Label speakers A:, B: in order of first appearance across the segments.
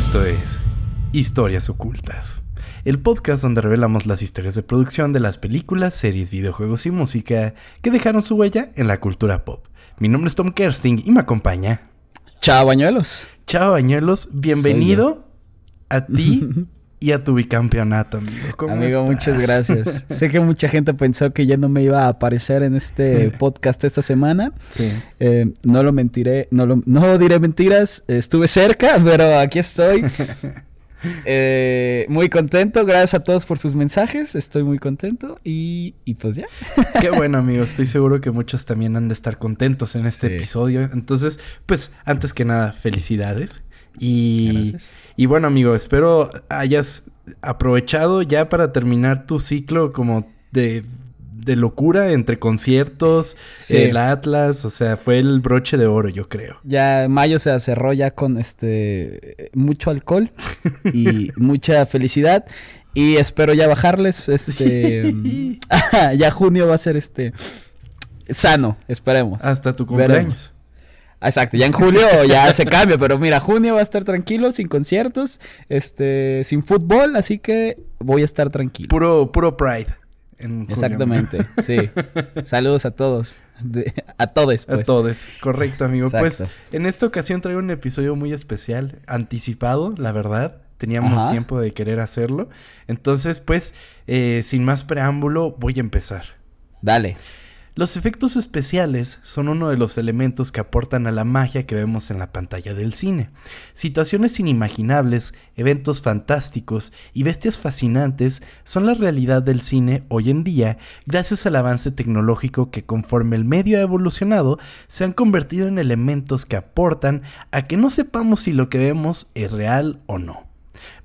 A: Esto es Historias Ocultas, el podcast donde revelamos las historias de producción de las películas, series, videojuegos y música que dejaron su huella en la cultura pop. Mi nombre es Tom Kersting y me acompaña.
B: Chao, bañuelos.
A: Chao, bañuelos. Bienvenido a ti y a tu bicampeonato, amigo.
B: ¿Cómo amigo, muchas gracias. sé que mucha gente pensó que ya no me iba a aparecer en este podcast esta semana.
A: Sí.
B: Eh, no lo mentiré, no, lo, no diré mentiras. Estuve cerca, pero aquí estoy. Eh, muy contento, gracias a todos por sus mensajes, estoy muy contento y, y pues ya.
A: Qué bueno amigo, estoy seguro que muchos también han de estar contentos en este episodio. Entonces, pues antes que nada, felicidades. Y, y bueno, amigo, espero hayas aprovechado ya para terminar tu ciclo como de, de locura entre conciertos, el Atlas, o sea, fue el broche de oro, yo creo.
B: Ya mayo se cerró ya con este mucho alcohol y mucha felicidad y espero ya bajarles este ya junio va a ser este sano, esperemos.
A: Hasta tu cumpleaños.
B: Exacto, ya en julio ya se cambia, pero mira, junio va a estar tranquilo, sin conciertos, este, sin fútbol, así que voy a estar tranquilo.
A: Puro, puro Pride.
B: Exactamente, sí. Saludos a todos. a todos,
A: pues. A todos, correcto, amigo. Pues en esta ocasión traigo un episodio muy especial, anticipado, la verdad. Teníamos tiempo de querer hacerlo. Entonces, pues, eh, sin más preámbulo, voy a empezar.
B: Dale.
A: Los efectos especiales son uno de los elementos que aportan a la magia que vemos en la pantalla del cine. Situaciones inimaginables, eventos fantásticos y bestias fascinantes son la realidad del cine hoy en día gracias al avance tecnológico que conforme el medio ha evolucionado se han convertido en elementos que aportan a que no sepamos si lo que vemos es real o no.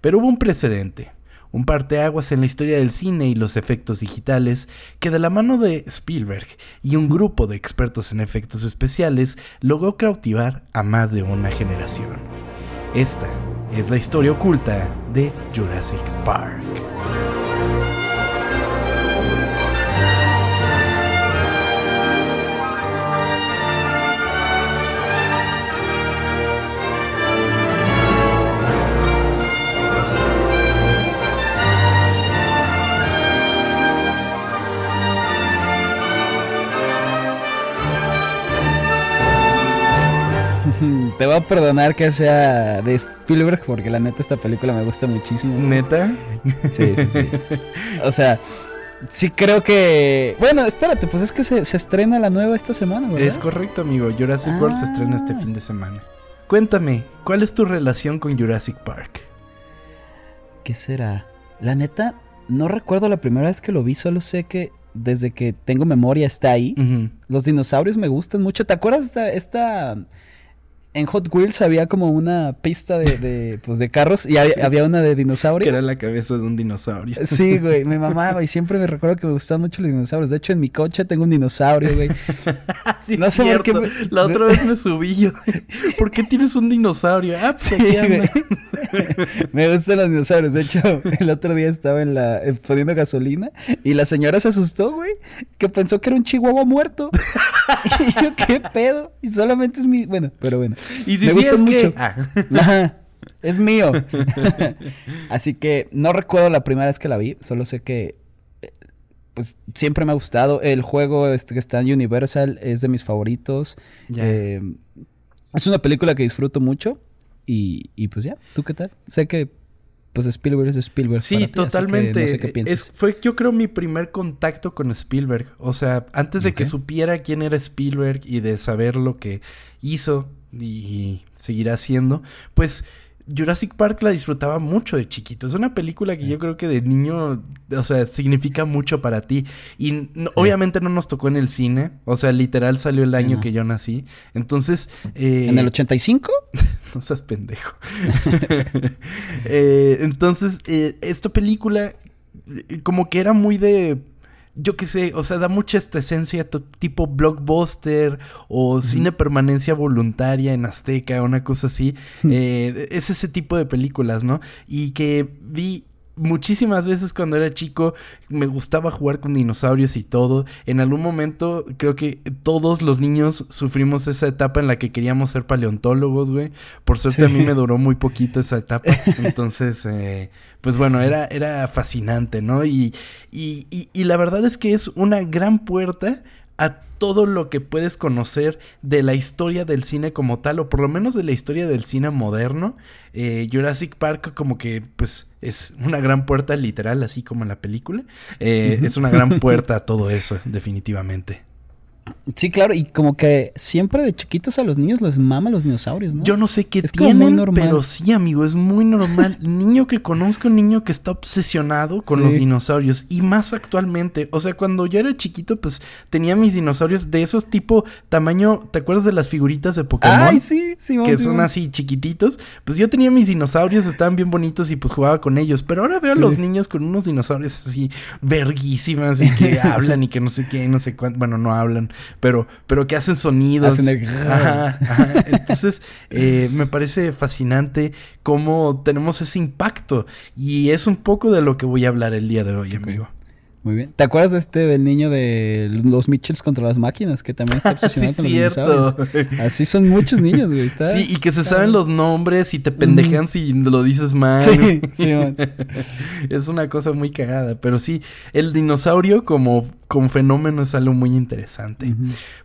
A: Pero hubo un precedente un parteaguas en la historia del cine y los efectos digitales, que de la mano de Spielberg y un grupo de expertos en efectos especiales logró cautivar a más de una generación. Esta es la historia oculta de Jurassic Park.
B: Te voy a perdonar que sea de Spielberg porque la neta esta película me gusta muchísimo.
A: ¿Neta?
B: Sí, sí, sí. O sea, sí creo que... Bueno, espérate, pues es que se, estrena la nueva esta semana, ¿verdad?
A: Es correcto, amigo. Jurassic World se estrena este ah. fin de semana. Cuéntame, ¿cuál es tu relación con Jurassic Park?
B: ¿Qué será? La neta, no recuerdo la primera vez que lo vi, solo sé que desde que tengo memoria está ahí. Los dinosaurios me gustan mucho. ¿Te acuerdas esta, esta en Hot Wheels había como una pista de, de, pues de carros y había una de dinosaurio.
A: Que era la cabeza de un dinosaurio.
B: Sí, güey, me mamaba y siempre me recuerdo que me gustaban mucho los dinosaurios. De hecho, en mi coche tengo un dinosaurio, güey.
A: sí, no sé por qué. La otra vez me subí yo. ¿Por qué tienes un dinosaurio? Ah, pues sí,
B: me gustan los dinosaurios. De hecho, el otro día estaba en la eh, poniendo gasolina y la señora se asustó, güey, que pensó que era un chihuahua muerto. y yo, ¿qué pedo? Y solamente es mi. Bueno, pero bueno.
A: Y si me sí es mucho.
B: Ah. es mío. Así que no recuerdo la primera vez que la vi, solo sé que eh, pues siempre me ha gustado. El juego este que está en Universal es de mis favoritos. Eh, es una película que disfruto mucho. Y, y pues ya, ¿tú qué tal? Sé que pues Spielberg es Spielberg.
A: Sí, totalmente. es, fue yo creo mi primer contacto con Spielberg. O sea, antes de que supiera quién era Spielberg y de saber lo que hizo y seguirá haciendo, pues Jurassic Park la disfrutaba mucho de chiquito. Es una película que yo creo que de niño, o sea, significa mucho para ti. Y obviamente no nos tocó en el cine. O sea, literal salió el año que yo nací. Entonces...
B: Eh, ¿En el 85?
A: no seas pendejo. Eh, entonces, eh, esta película como que era muy de yo qué sé, o sea, da mucha esta esencia tipo blockbuster o cine permanencia voluntaria en Azteca, una cosa así. Eh, es ese tipo de películas, ¿no? Y que vi muchísimas veces cuando era chico me gustaba jugar con dinosaurios y todo. En algún momento creo que todos los niños sufrimos esa etapa en la que queríamos ser paleontólogos, güey. Por suerte a mí me duró muy poquito esa etapa. Entonces, eh, pues bueno, era, era fascinante, ¿no? Y, y, y, y la verdad es que es una gran puerta a todo lo que puedes conocer de la historia del cine como tal, o por lo menos de la historia del cine moderno. Eh, Jurassic Park como que pues es una gran puerta literal, así como en la película. Eh, es una gran puerta a todo eso, definitivamente.
B: Sí, claro, y como que siempre de chiquitos a los niños les mama los dinosaurios, ¿no?
A: Yo no sé qué tienen, pero sí, amigo, es muy normal. niño que conozco, un niño que está obsesionado con los dinosaurios y más actualmente. O sea, cuando yo era chiquito, pues tenía mis dinosaurios de esos tipo tamaño, ¿te acuerdas de las figuritas de Pokémon?
B: Ay, sí, sí,
A: Que son así chiquititos. Pues yo tenía mis dinosaurios, estaban bien bonitos y pues jugaba con ellos. Pero ahora veo a los niños con unos dinosaurios así verguísimas y que hablan y que no sé qué, no sé cuánto. Bueno, no hablan pero, pero que hacen sonidos. Entonces, eh, me parece fascinante cómo tenemos ese impacto. Y es un poco de lo que voy a hablar el día de hoy, amigo.
B: Muy bien. ¿Te acuerdas de este del niño de los Mitchells contra las máquinas? Que también está obsesionado sí, con cierto. los Así son muchos niños, güey.
A: sí, y que se saben los nombres y te pendejan si lo dices mal.
B: Sí, sí, man.
A: es una cosa muy cagada. Pero sí, el dinosaurio como, como fenómeno es algo muy interesante.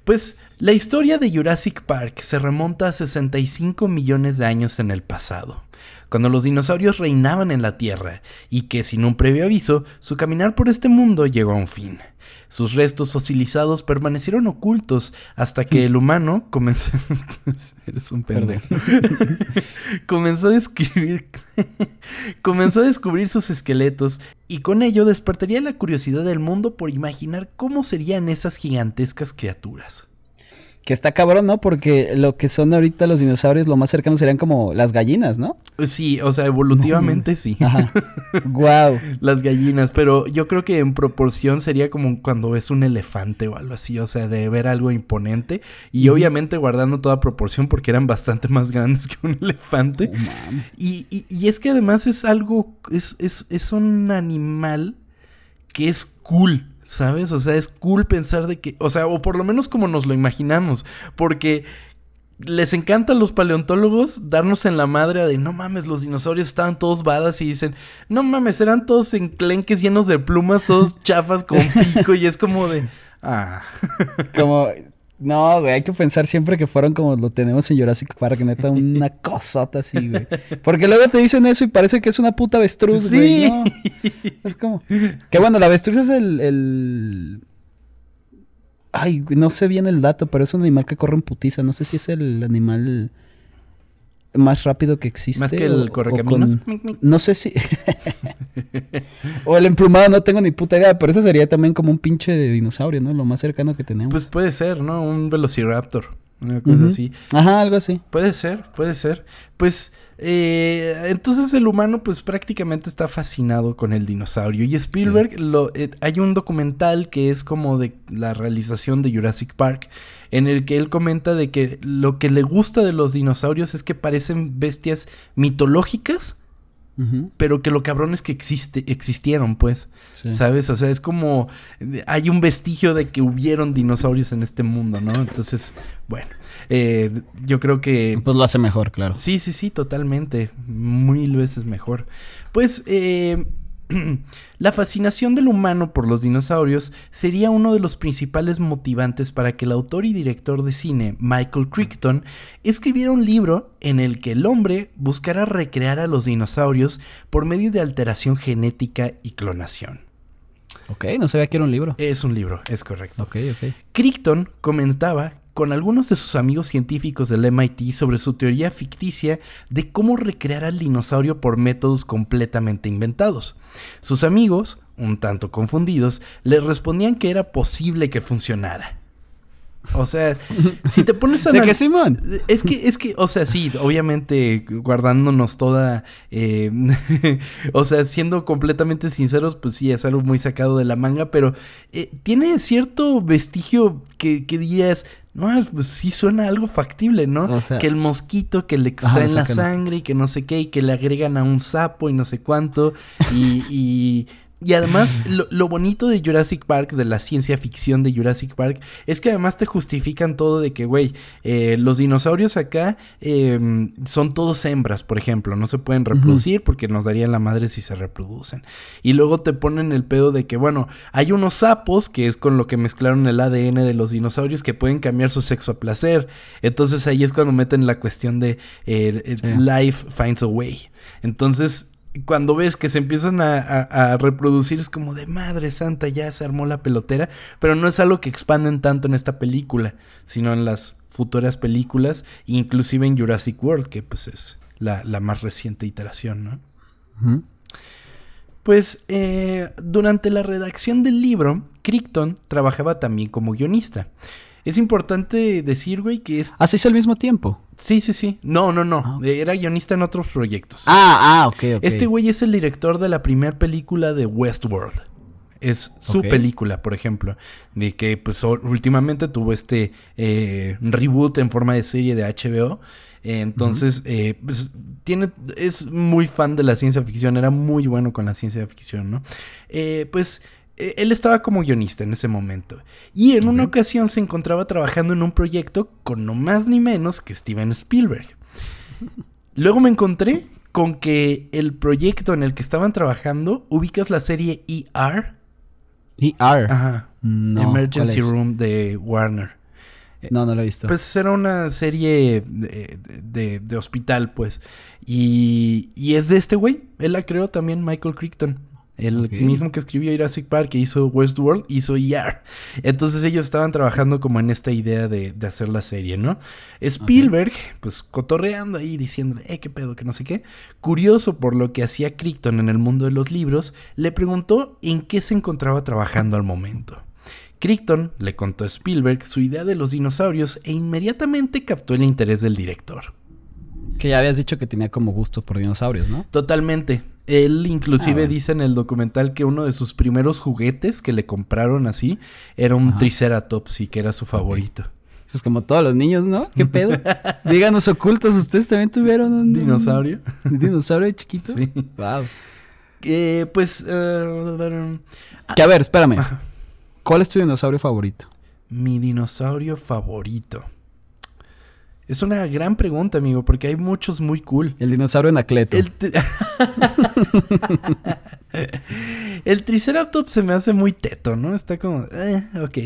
A: Pues la historia de Jurassic Park se remonta a 65 millones de años en el pasado cuando los dinosaurios reinaban en la Tierra, y que sin un previo aviso, su caminar por este mundo llegó a un fin. Sus restos fosilizados permanecieron ocultos hasta que el humano comenzó. Eres un pendejo. comenzó a describir. comenzó a descubrir sus esqueletos y con ello despertaría la curiosidad del mundo por imaginar cómo serían esas gigantescas criaturas.
B: Que está cabrón, ¿no? Porque lo que son ahorita los dinosaurios, lo más cercano serían como las gallinas, ¿no?
A: Sí, o sea, evolutivamente sí. Ajá.
B: Wow.
A: las gallinas, pero yo creo que en proporción sería como cuando ves un elefante o algo así, o sea, de ver algo imponente. Y obviamente guardando toda proporción porque eran bastante más grandes que un elefante. y, y, y, es que además es algo, es, es, es un animal que es cool. ¿Sabes? O sea, es cool pensar de que, o sea, o por lo menos como nos lo imaginamos, porque les encanta a los paleontólogos darnos en la madre de no mames, los dinosaurios estaban todos badas y dicen, no mames, eran todos enclenques llenos de plumas, todos chafas con pico y es como de, ah.
B: Como, no, güey, hay que pensar siempre que fueron como lo tenemos en Jurassic Park, neta, una cosota así, güey. Porque luego te dicen eso y parece que es una puta avestruz, güey. No. Es como. Que bueno, la avestruz es el, el. Ay, no sé bien el dato, pero es un animal que corre en putiza. No sé si es el animal más rápido que existe.
A: Más que el correcaminos.
B: No sé si. o el emplumado, no tengo ni puta idea, pero eso sería también como un pinche de dinosaurio, ¿no? Lo más cercano que tenemos.
A: Pues puede ser, ¿no? Un velociraptor. Una cosa así.
B: Ajá, algo así.
A: Puede ser, puede ser. Pues eh, entonces el humano pues prácticamente está fascinado con el dinosaurio. Y Spielberg, lo, eh, hay un documental que es como de la realización de Jurassic Park, en el que él comenta de que lo que le gusta de los dinosaurios es que parecen bestias mitológicas pero que lo cabrón es que existe, existieron, pues. ¿Sabes? O sea, es como. Hay un vestigio de que hubieron dinosaurios en este mundo, ¿no? Entonces, bueno. Eh, yo creo que.
B: Pues lo hace mejor, claro.
A: Sí, sí, sí, totalmente. Mil veces mejor. Pues, eh, La fascinación del humano por los dinosaurios sería uno de los principales motivantes para que el autor y director de cine Michael Crichton escribiera un libro en el que el hombre buscara recrear a los dinosaurios por medio de alteración genética y clonación.
B: Ok, no sabía que era un libro.
A: Es un libro, es correcto.
B: Ok, ok.
A: Crichton comentaba con algunos de sus amigos científicos del MIT sobre su teoría ficticia de cómo recrear al dinosaurio por métodos completamente inventados. Sus amigos, un tanto confundidos, le respondían que era posible que funcionara. O sea, si te pones a...
B: ¿De qué, Simón?
A: Es que, es que, o sea, sí, obviamente guardándonos toda... Eh, o sea, siendo completamente sinceros, pues sí, es algo muy sacado de la manga, pero eh, tiene cierto vestigio que, que dirías, No, pues sí suena algo factible, ¿no?
B: O sea-
A: que el mosquito que le
B: Ajá,
A: extraen la sangre y que no sé qué, y que le agregan a un sapo y no sé cuánto. Y, y, y además, lo, lo bonito de Jurassic Park, de la ciencia ficción de Jurassic Park, es que además te justifican todo de que, güey, eh, los dinosaurios acá eh, son todos hembras, por ejemplo, no se pueden reproducir porque nos darían la madre si se reproducen. Y luego te ponen el pedo de que, bueno, hay unos sapos, que es con lo que mezclaron el ADN de los dinosaurios, que pueden cambiar su sexo a placer. Entonces ahí es cuando meten la cuestión de eh, eh,
B: Sí.
A: life finds a way. Entonces, cuando ves que se empiezan a, a- a reproducir, es como de madre santa, ya se armó la pelotera. Pero no es algo que expanden tanto en esta película, sino en las futuras películas, inclusive en Jurassic World, que pues es la, la más reciente iteración, ¿no? Pues eh, durante la redacción del libro, Crichton trabajaba también como guionista. Es importante decir, güey, que es...
B: Ah, se hizo al mismo tiempo.
A: Sí, sí, sí. No, no, no.
B: Ah,
A: Era guionista en otros proyectos.
B: Ah, ah, ok, ok.
A: Este güey es el director de la primera película de Westworld. Es su película, por ejemplo. De que pues últimamente tuvo este eh, reboot en forma de serie de HBO. Entonces, eh, pues, tiene, es muy fan de la ciencia ficción. Era muy bueno con la ciencia ficción, ¿no? Eh, pues él estaba como guionista en ese momento. Y en una ocasión se encontraba trabajando en un proyecto con no más ni menos que Steven Spielberg. Luego me encontré con que el proyecto en el que estaban trabajando, ubicas la serie ER,
B: ER.
A: Ajá,
B: No,
A: Emergency. Room de Warner.
B: No, no lo he visto.
A: Pues era una serie de, de- de hospital, pues. Y, y es de este güey. Él la creó también, Michael Crichton. El mismo que escribió Jurassic Park, que hizo Westworld, hizo ER. Entonces ellos estaban trabajando como en esta idea de, de hacer la serie, ¿no? Spielberg, pues cotorreando ahí, diciendo, eh, qué pedo, que no sé qué. Curioso por lo que hacía Crichton en el mundo de los libros, le preguntó en qué se encontraba trabajando al momento. Crichton le contó a Spielberg su idea de los dinosaurios e inmediatamente captó el interés del director.
B: Que ya habías dicho que tenía como gusto por dinosaurios, ¿no?
A: Totalmente. Él inclusive
B: Ah, bueno.
A: dice en el documental que uno de sus primeros juguetes que le compraron así era un
B: Ajá.
A: Triceratops y que era su favorito.
B: Pues como todos los niños, ¿no? ¿Qué pedo? Díganos ocultos, ¿ustedes también tuvieron un
A: ¿Dinosaurio?
B: un dinosaurio de chiquitos?
A: Sí.
B: Wow.
A: Eh, pues... eh,
B: Que a ver, espérame. ¿Cuál es tu dinosaurio favorito?
A: mi dinosaurio favorito. Es una gran pregunta, amigo, porque hay muchos muy cool.
B: El dinosaurio Anacleto.
A: El, el Triceratops se me hace muy teto, ¿no? Está como... Eh, ok.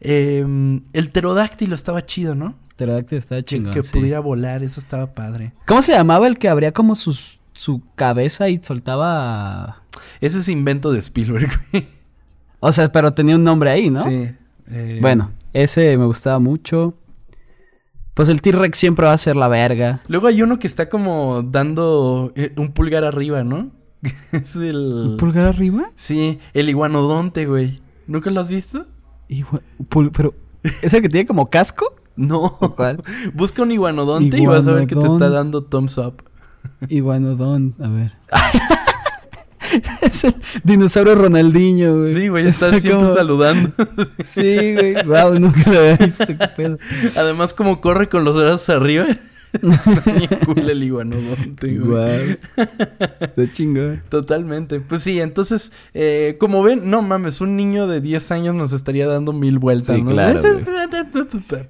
A: Em, el pterodáctilo estaba chido, ¿no?
B: Pterodáctilo estaba
A: Que,
B: chingón.
A: que
B: sí.
A: pudiera volar, eso estaba padre.
B: ¿Cómo se llamaba el que abría como sus, su cabeza y soltaba...
A: Ese es invento de Spielberg. güey.
B: O sea, pero tenía un nombre ahí, ¿no?
A: Sí. eh,
B: Bueno, ese me gustaba mucho. Pues el T-Rex siempre va a ser la verga.
A: Luego hay uno que está como dando eh, un pulgar arriba, ¿no? es el...
B: ¿Un pulgar arriba?
A: Sí, el iguanodonte, güey. ¿Nunca lo has visto?
B: Igua- pul- pero, ¿es el que tiene como casco?
A: No.
B: ¿O cuál?
A: Busca un iguanodonte y vas a ver que te está dando thumbs up.
B: Iguanodón, a ver. es el dinosaurio Ronaldinho, güey.
A: Sí, güey, está siempre
B: como-
A: saludando.
B: Sí, güey. Wow, nunca lo había visto, qué pedo.
A: Además, como corre con los brazos arriba. Cool el iguanodonte, güey.
B: Wow. Está chingón.
A: Totalmente. Pues sí, entonces, eh, como ven, no mames, un niño de 10 años nos estaría dando mil vueltas,
B: Sí,
A: ¿no?
B: claro,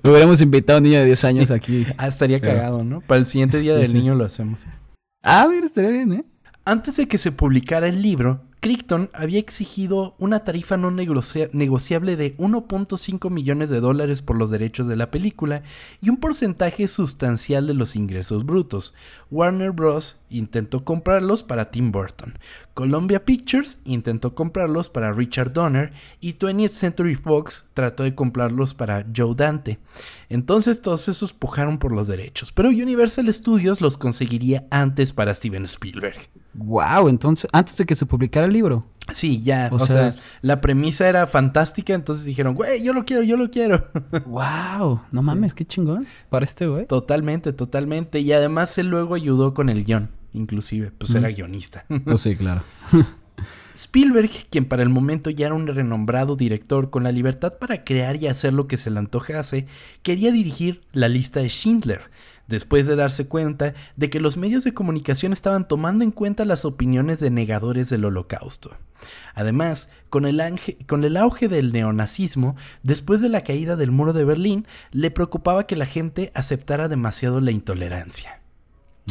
B: Hubiéramos invitado a un niño de 10 años aquí.
A: Ah, estaría cagado, ¿no? Para el siguiente día
B: Sí,
A: del niño lo hacemos.
B: Ah, mira, estaría bien, ¿eh?
A: Antes de que se publicara el libro, Crichton había exigido una tarifa no negocia- negociable de 1.5 millones de dólares por los derechos de la película y un porcentaje sustancial de los ingresos brutos. Warner Bros. intentó comprarlos para Tim Burton. Columbia Pictures intentó comprarlos para Richard Donner y 20th Century Fox trató de comprarlos para Joe Dante. Entonces todos esos pujaron por los derechos, pero Universal Studios los conseguiría antes para Steven Spielberg.
B: Wow, entonces, antes de que se publicara el libro.
A: Sí, ya. O,
B: O
A: sea,
B: sea,
A: la premisa era fantástica, entonces dijeron, güey, yo lo quiero, yo lo quiero.
B: Wow, no mames, qué chingón. Para este güey.
A: totalmente, totalmente. Y además él luego ayudó con el guion, inclusive, pues
B: Mm.
A: era guionista.
B: Pues sí, claro.
A: Spielberg, quien para el momento ya era un renombrado director con la libertad para crear y hacer lo que se le antojase, quería dirigir la lista de Schindler, después de darse cuenta de que los medios de comunicación estaban tomando en cuenta las opiniones de negadores del holocausto. Además, con el, con el, auge del neonazismo, después de la caída del muro de Berlín, le preocupaba que la gente aceptara demasiado la intolerancia.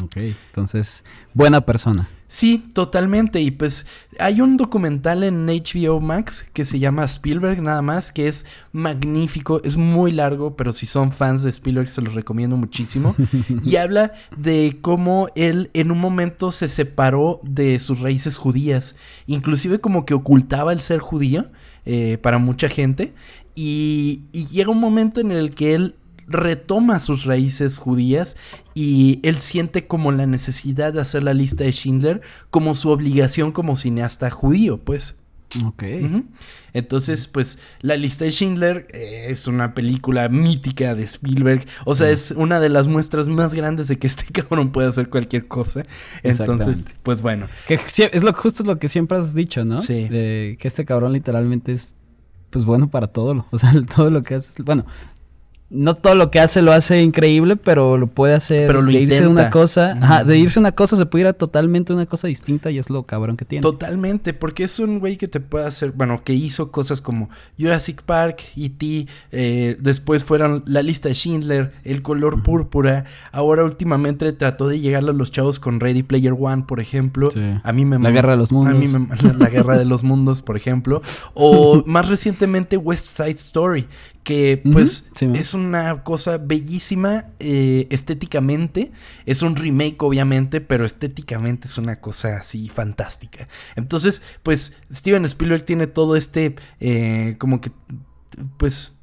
B: Ok, entonces, buena persona.
A: Sí, totalmente. Y pues hay un documental en HBO Max que se llama Spielberg nada más, que es magnífico, es muy largo, pero si son fans de Spielberg se los recomiendo muchísimo. y habla de cómo él en un momento se separó de sus raíces judías, inclusive como que ocultaba el ser judío eh, para mucha gente. Y, y llega un momento en el que él retoma sus raíces judías y él siente como la necesidad de hacer la lista de Schindler como su obligación como cineasta judío, pues.
B: Ok.
A: Entonces, pues, La lista de Schindler eh, es una película mítica de Spielberg. O sea, es una de las muestras más grandes de que este cabrón puede hacer cualquier cosa. Entonces, pues bueno.
B: Que es lo justo lo que siempre has dicho, ¿no?
A: Sí.
B: que este cabrón literalmente es pues bueno para todo. O sea, todo lo que hace. Bueno, no todo lo que hace lo hace increíble, pero lo puede hacer
A: pero
B: de irse de una cosa, ajá, de irse una cosa se puede ir a totalmente una cosa distinta y es lo cabrón que tiene.
A: Totalmente, porque es un güey que te puede hacer, bueno, que hizo cosas como Jurassic Park, E.T., eh, después fueron la lista de Schindler, El color púrpura, ahora últimamente trató de llegar a los chavos con Ready Player One, por ejemplo. A mí me
B: La Guerra de los Mundos.
A: A mí me la Guerra de los Mundos, por ejemplo, o más recientemente West Side Story, que pues es una cosa bellísima eh, estéticamente. Es un remake obviamente, pero estéticamente es una cosa así fantástica. Entonces, pues Steven Spielberg tiene todo este, eh, como que, pues,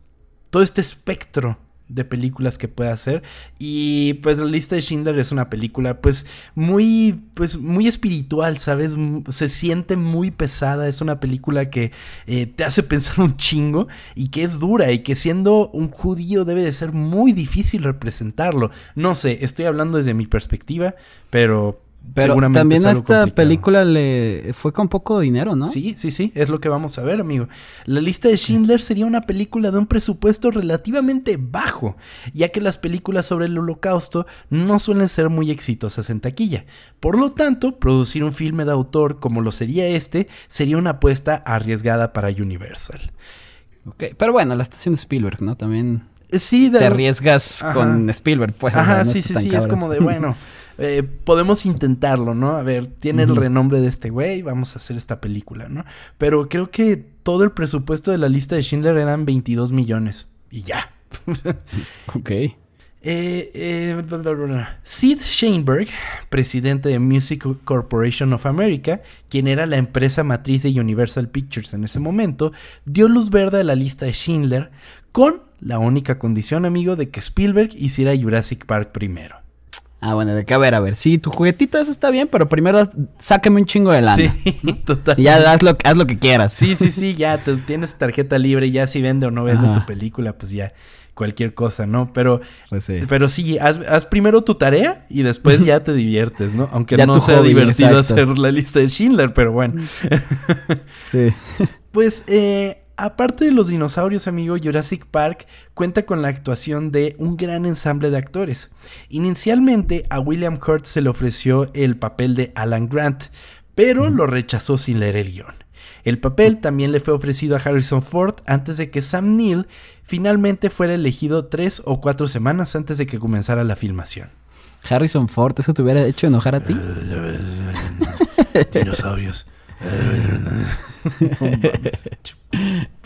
A: todo este espectro de películas que puede hacer. Y pues la lista de Schindler es una película pues muy pues muy espiritual sabes se siente muy pesada. Es una película que eh, te hace pensar un chingo y que es dura y que siendo un judío debe de ser muy difícil representarlo. No sé estoy hablando desde mi perspectiva pero
B: pero también a esta película le fue con poco dinero, ¿no?
A: Sí, sí, sí, es lo que vamos a ver, amigo. La lista de Schindler sería una película de un presupuesto relativamente bajo, ya que las películas sobre el holocausto no suelen ser muy exitosas en taquilla. Por lo tanto, producir un filme de autor como lo sería este sería una apuesta arriesgada para Universal.
B: Ok, pero bueno, la está haciendo Spielberg, ¿no? También
A: sí,
B: te arriesgas con Spielberg, pues.
A: Ajá, sí, sí, sí, es como de, bueno, eh, podemos intentarlo, ¿no? A ver, tiene el renombre de este güey, vamos a hacer esta película, ¿no? Pero creo que todo el presupuesto de la lista de Schindler eran 22 millones y ya.
B: ok.
A: Eh, eh, Sid Sheinberg, presidente de Music Corporation of America, quien era la empresa matriz de Universal Pictures en ese momento, dio luz verde a la lista de Schindler con la única condición, amigo, de que Spielberg hiciera Jurassic Park primero.
B: Ah, bueno, de que a ver, a ver. Sí, tu juguetito eso está bien, pero primero sáqueme un chingo de lana.
A: Sí, total.
B: ya haz lo, haz lo que quieras.
A: Sí, sí, sí, ya te, tienes tarjeta libre, ya si vende o no vende tu película, pues ya cualquier cosa, ¿no? Pero,
B: pues sí.
A: pero sí, haz, primero tu tarea y después ya te diviertes, ¿no? Aunque no sea divertido hacer la lista de Schindler, pero bueno.
B: sí.
A: Pues, eh, Aparte de los dinosaurios, amigo, Jurassic Park cuenta con la actuación de un gran ensamble de actores. Inicialmente a William Hurt se le ofreció el papel de Alan Grant, pero lo rechazó sin leer el guion. El papel también le fue ofrecido a Harrison Ford antes de que Sam Neill finalmente fuera elegido tres o cuatro semanas antes de que comenzara la filmación.
B: Harrison Ford, ¿eso te hubiera hecho enojar a ti?
A: Dinosaurios. tipo...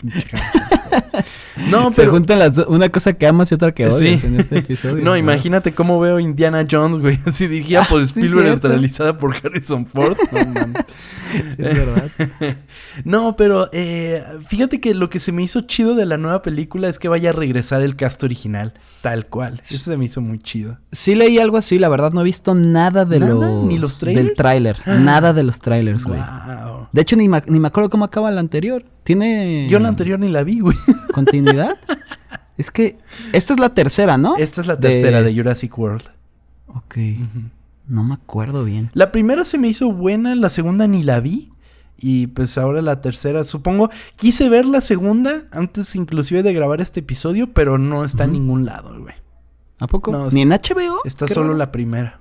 B: no, pero... Se juntan las una cosa que amas y otra que odias en este episodio.
A: no, imagínate cómo veo Indiana Jones, güey. Así dirigida por Spielberg, sí, por Harrison Ford. No, es verdad. no, pero eh, fíjate que lo que se me hizo chido de la nueva película es que vaya a regresar el cast original, tal cual. Eso se me hizo muy chido.
B: Sí leí algo así, la verdad no he visto nada de los...
A: ¿Ni los trailers?
B: Del tráiler. nada de los trailers, güey. De hecho, ni, ni me acuerdo cómo acaba la anterior. Tiene.
A: Yo la anterior ni la vi, güey.
B: ¿Continuidad? es que. Esta es la tercera, ¿no?
A: Esta es la tercera de, Jurassic World.
B: Ok. No me acuerdo bien.
A: La primera se me hizo buena, la segunda ni la vi. Y pues ahora la tercera, supongo, quise ver la segunda antes inclusive de grabar este episodio, pero no está en ningún lado, güey.
B: ¿A poco?
A: No,
B: ¿Ni en HBO?
A: Está solo
B: raro.
A: la primera.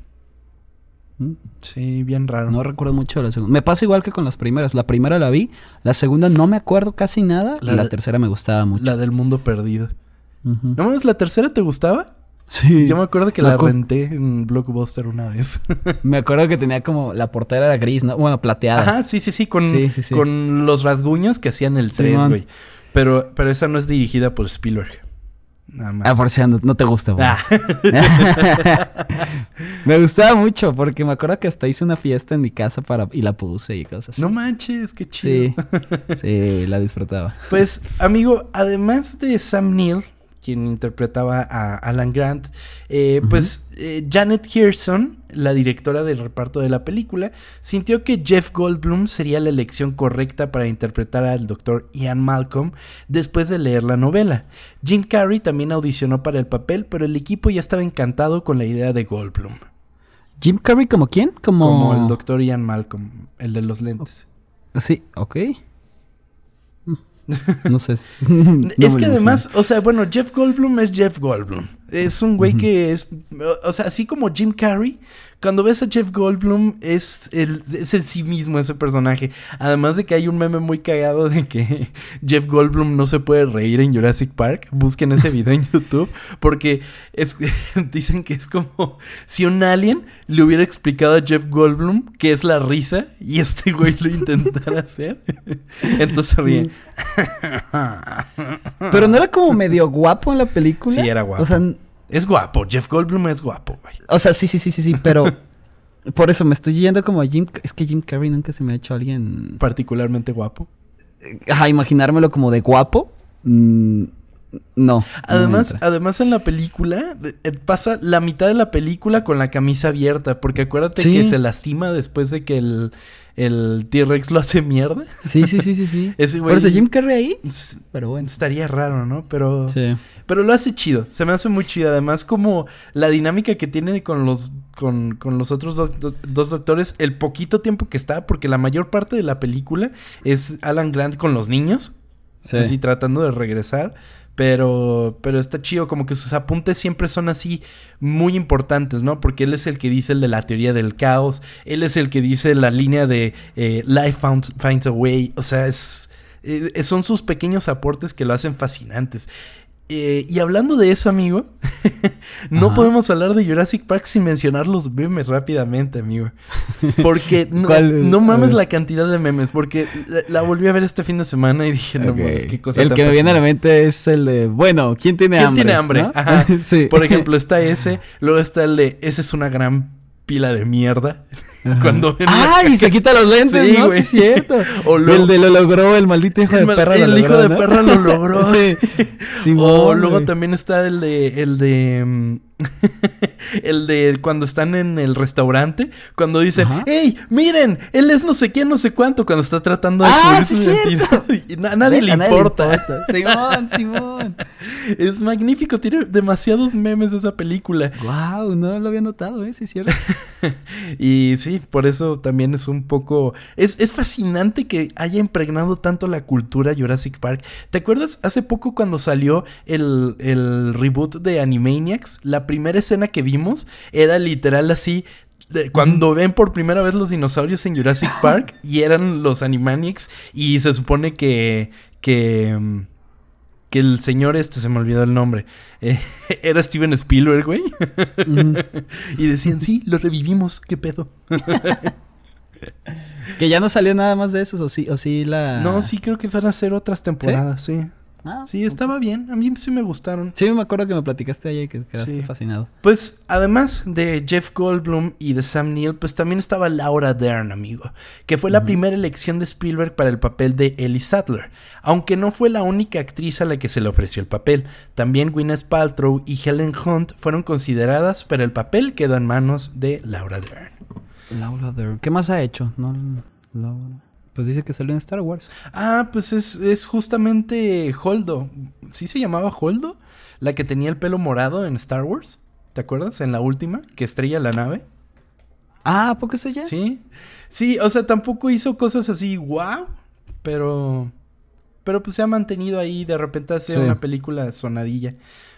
B: Mm,
A: Sí, bien raro.
B: No recuerdo mucho de la segunda. Me pasa igual que con las primeras. La primera la vi, la segunda no me acuerdo casi nada
A: La
B: y la
A: de-
B: tercera me gustaba mucho.
A: La del mundo perdido. ¿No mames, la tercera te gustaba?
B: Sí.
A: Yo me acuerdo que
B: La
A: renté en Blockbuster una vez.
B: Me acuerdo que tenía como la portera era gris, ¿no? Bueno, plateada.
A: Ajá, sí, sí, sí, con,
B: Sí, sí, sí.
A: con los rasguños que hacían el 3,
B: Simón.
A: güey. Pero, pero esa no es dirigida por Spielberg. Nada más.
B: Ah, por si no, no te gusta.
A: Ah.
B: me gustaba mucho porque me acuerdo que hasta hice una fiesta en mi casa para y la puse y cosas así.
A: no manches, qué chido.
B: Sí, sí, la disfrutaba.
A: Pues, amigo, además de Sam Neill, quien interpretaba a Alan Grant, eh, pues eh, Janet Hirson, la directora del reparto de la película, sintió que Jeff Goldblum sería la elección correcta para interpretar al Dr. Ian Malcolm después de leer la novela. Jim Carrey también audicionó para el papel, pero el equipo ya estaba encantado con la idea de Goldblum,
B: Jim Carrey como quién? Como,
A: como el Dr. Ian Malcolm, el de los lentes.
B: Sí, ok. No sé. No
A: es que además, o sea, bueno, Jeff Goldblum es Jeff Goldblum. Es un güey que es, o sea, así como Jim Carrey, cuando ves a Jeff Goldblum es el, es el sí mismo ese personaje. Además de que hay un meme muy cagado de que Jeff Goldblum no se puede reír en Jurassic Park. Busquen ese video en YouTube porque es, dicen que es como si un alien le hubiera explicado a Jeff Goldblum qué es la risa y este güey lo intentara hacer. Entonces, bien.
B: Pero no era como medio guapo en la película.
A: Sí, era guapo.
B: O sea,
A: Es guapo, Jeff Goldblum es guapo, güey.
B: o sea, sí, sí, sí, sí, sí, pero por eso me estoy yendo como a Jim. Es que Jim Carrey nunca se me ha hecho alguien.
A: Particularmente guapo.
B: Ajá, imaginármelo como de guapo. mm, no.
A: Además, además en la película eh, pasa la mitad de la película con la camisa abierta, porque acuérdate
B: Sí.
A: que se lastima después de que el, el T-Rex lo hace mierda.
B: Sí, sí, sí, sí, sí.
A: Ese
B: Por eso
A: güey-
B: Jim Carrey ahí. Pero bueno.
A: Estaría raro, ¿no? Pero,
B: Sí.
A: pero lo hace chido. Se me hace muy chido. Además, como la dinámica que tiene con los, con, con los otros do- dos doctores, el poquito tiempo que está, porque la mayor parte de la película es Alan Grant con los niños.
B: Sí.
A: así tratando de regresar. Pero, pero está chido, como que sus apuntes siempre son así muy importantes, ¿no? Porque él es el que dice el de la teoría del caos, él es el que dice la línea de eh, Life found- finds a way, o sea, es, eh, son sus pequeños aportes que lo hacen fascinantes. Eh, y hablando de eso, amigo, no
B: Ajá.
A: podemos hablar de Jurassic Park sin mencionar los memes rápidamente, amigo. Porque no, no mames la cantidad de memes, porque la, la volví a ver este fin de semana y dije, no
B: Ok.
A: mames, qué cosa
B: El
A: tan
B: que me viene a la
A: fascinante".
B: mente es el de. Bueno, ¿quién tiene
A: ¿Quién
B: hambre?
A: tiene hambre?
B: ¿no?
A: Ajá.
B: sí.
A: Por ejemplo, está ese, luego está el de, esa es una gran pila de mierda. Cuando
B: ¡Ah! Y se quita los lentes,
A: Sí,
B: ¿no?
A: güey.
B: Sí, es cierto.
A: O
B: el de lo logró, el maldito hijo
A: El
B: de perra. lo
A: el hijo
B: logró,
A: de
B: ¿no?
A: perra lo logró.
B: sí.
A: O luego también está el de, el de, mm, el de cuando están en el restaurante, cuando dicen,
B: Ajá.
A: hey, miren, él es no sé quién, no sé cuánto, cuando está tratando de
B: Ah,
A: cubrir
B: sí,
A: su. Y na- nadie le importa.
B: Simón, Simón.
A: Es magnífico, tiene demasiados memes de esa película.
B: Wow, no lo había notado, ¿eh? Sí, es cierto.
A: Y sí, por eso también es un poco... Es, es fascinante que haya impregnado tanto la cultura Jurassic Park. ¿Te acuerdas hace poco cuando salió el, el reboot de Animaniacs? La primera escena que vimos era literal así... cuando ven por primera vez los dinosaurios en Jurassic Park y eran los Animaniacs y se supone que... que mm, que el señor este, se me olvidó el nombre, eh, era Steven Spielberg, güey. Y decían, sí, lo revivimos, qué pedo.
B: Que ya no salió nada más de esos, o sí, o sí la.
A: No, sí, creo que van a ser otras temporadas, sí.
B: Ah,
A: Sí, estaba bien, a mí sí me gustaron.
B: Sí, me acuerdo que me platicaste ayer y que quedaste
A: Sí.
B: fascinado.
A: Pues además de Jeff Goldblum y de Sam Neill, pues también estaba Laura Dern, amigo, que fue la primera elección de Spielberg para el papel de Ellie Sattler, aunque no fue la única actriz a la que se le ofreció el papel. También Gwyneth Paltrow y Helen Hunt fueron consideradas, pero el papel quedó en manos de Laura Dern.
B: Laura Dern. ¿Qué más ha hecho? No, Laura. Pues dice que salió en Star Wars.
A: Ah, pues es, es justamente Holdo. ¿Sí se llamaba Holdo? La que tenía el pelo morado en Star Wars. ¿Te acuerdas? En la última, que estrella la nave.
B: Ah, ¿por qué ya?
A: Sí. Sí, o sea, tampoco hizo cosas así, wow, pero pero pues se ha mantenido ahí, de repente hace una película sonadilla.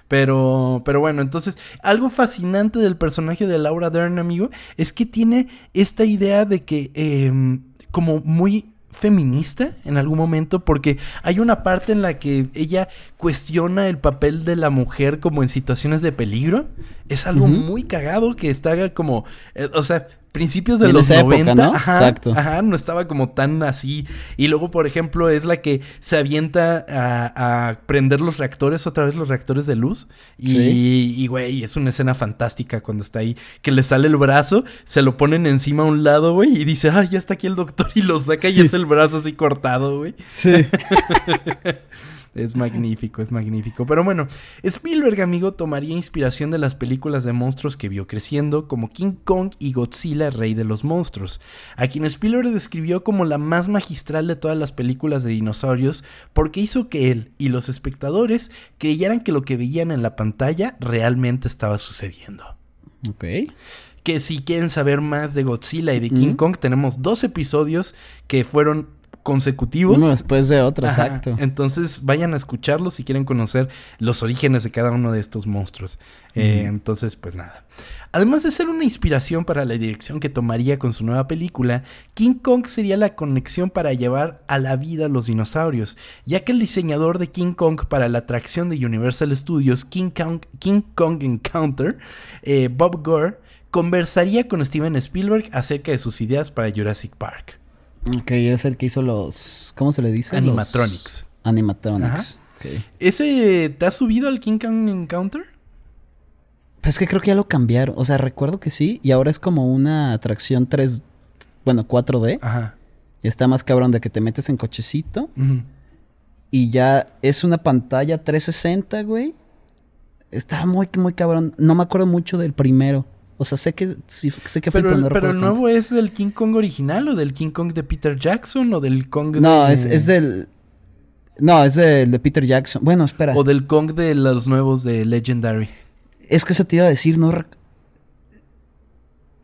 A: Pero, pero bueno, entonces, algo fascinante del personaje de Laura Dern, amigo, es que tiene esta idea de que, em, como muy feminista en algún momento porque hay una parte en la que ella cuestiona el papel de la mujer como en situaciones de peligro. Es algo muy cagado que está como, eh, o sea, principios de los 90, ¿no? Ajá, Exacto. Ajá, no estaba como tan así. Y luego, por ejemplo, es la que se avienta a, prender los reactores, otra vez los reactores de luz. Y, güey, es una escena fantástica cuando está ahí, que le sale el brazo, se lo ponen encima a un lado, güey, y dice, ay, ya está aquí el doctor, y lo saca y es el brazo así cortado, güey. Sí. Es magnífico, es magnífico. Pero bueno, Spielberg, amigo, tomaría inspiración de las películas de monstruos que vio creciendo, como King Kong y Godzilla, Rey de los Monstruos, a quien Spielberg describió como la más magistral de todas las películas de dinosaurios, porque hizo que él y los espectadores creyeran que lo que veían en la pantalla realmente estaba sucediendo.
B: Ok
A: que si quieren saber más de Godzilla y de King Kong, tenemos dos episodios que fueron consecutivos.
B: Uno después de otro, exacto.
A: Entonces vayan a escucharlos si quieren conocer los orígenes de cada uno de estos monstruos. Eh, entonces, pues nada. Además de ser una inspiración para la dirección que tomaría con su nueva película, King Kong sería la conexión para llevar a la vida a los dinosaurios, ya que el diseñador de King Kong para la atracción de Universal Studios, King Kong, King Kong Encounter, eh, Bob Gore, conversaría con Steven Spielberg acerca de sus ideas para Jurassic Park.
B: Ok, es el que hizo los. ¿Cómo se le dice?
A: Animatronics.
B: animatronics.
A: ¿Ese te ha subido al King Kong Encounter?
B: Pues que creo que ya lo cambiaron. O sea, recuerdo que sí. Y ahora es como una atracción 3. Bueno, 4D. Ajá. Y está más cabrón de que te metes en cochecito. Y ya es una pantalla 360, güey. Está muy, muy cabrón. No me acuerdo mucho del primero. O sea, sé que, sé que fue
A: pero, el Pero el nuevo es del King Kong original o del King Kong de Peter Jackson o del Kong
B: no, de... es, es del... No, es del de Peter Jackson. Bueno, espera.
A: O del Kong de los nuevos de Legendary.
B: Es que eso te iba a decir, no...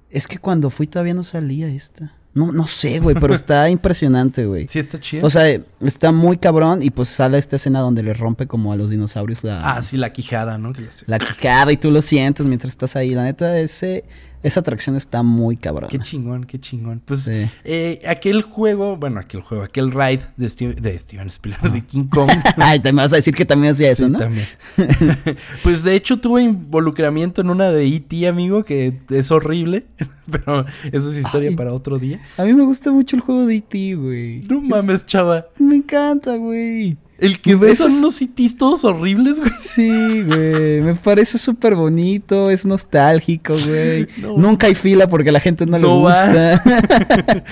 B: Es que cuando fui todavía no salía esta. No, no sé, güey, pero está impresionante, güey.
A: Sí, está chido.
B: O sea, está muy cabrón y pues sale esta escena donde le rompe como a los dinosaurios la...
A: Ah, sí, la quijada, ¿no?
B: La quijada y tú lo sientes mientras estás ahí. La neta, ese... Esa atracción está muy cabrón.
A: Qué chingón, qué chingón. Pues eh, aquel juego, bueno, aquel juego, aquel ride de, de Steven Spielberg, de King Kong.
B: Ay, te me vas a decir que también hacía eso, sí, también.
A: pues de hecho tuve involucramiento en una de E.T., amigo, que es horrible. Pero eso es historia para otro día.
B: A mí me gusta mucho el juego de E.T., güey.
A: No mames, chava.
B: Me encanta, güey.
A: El que ves son unos cities todos horribles, güey.
B: Sí, güey. Me parece súper bonito, es nostálgico, güey. Nunca hay fila porque a la gente no, le gusta.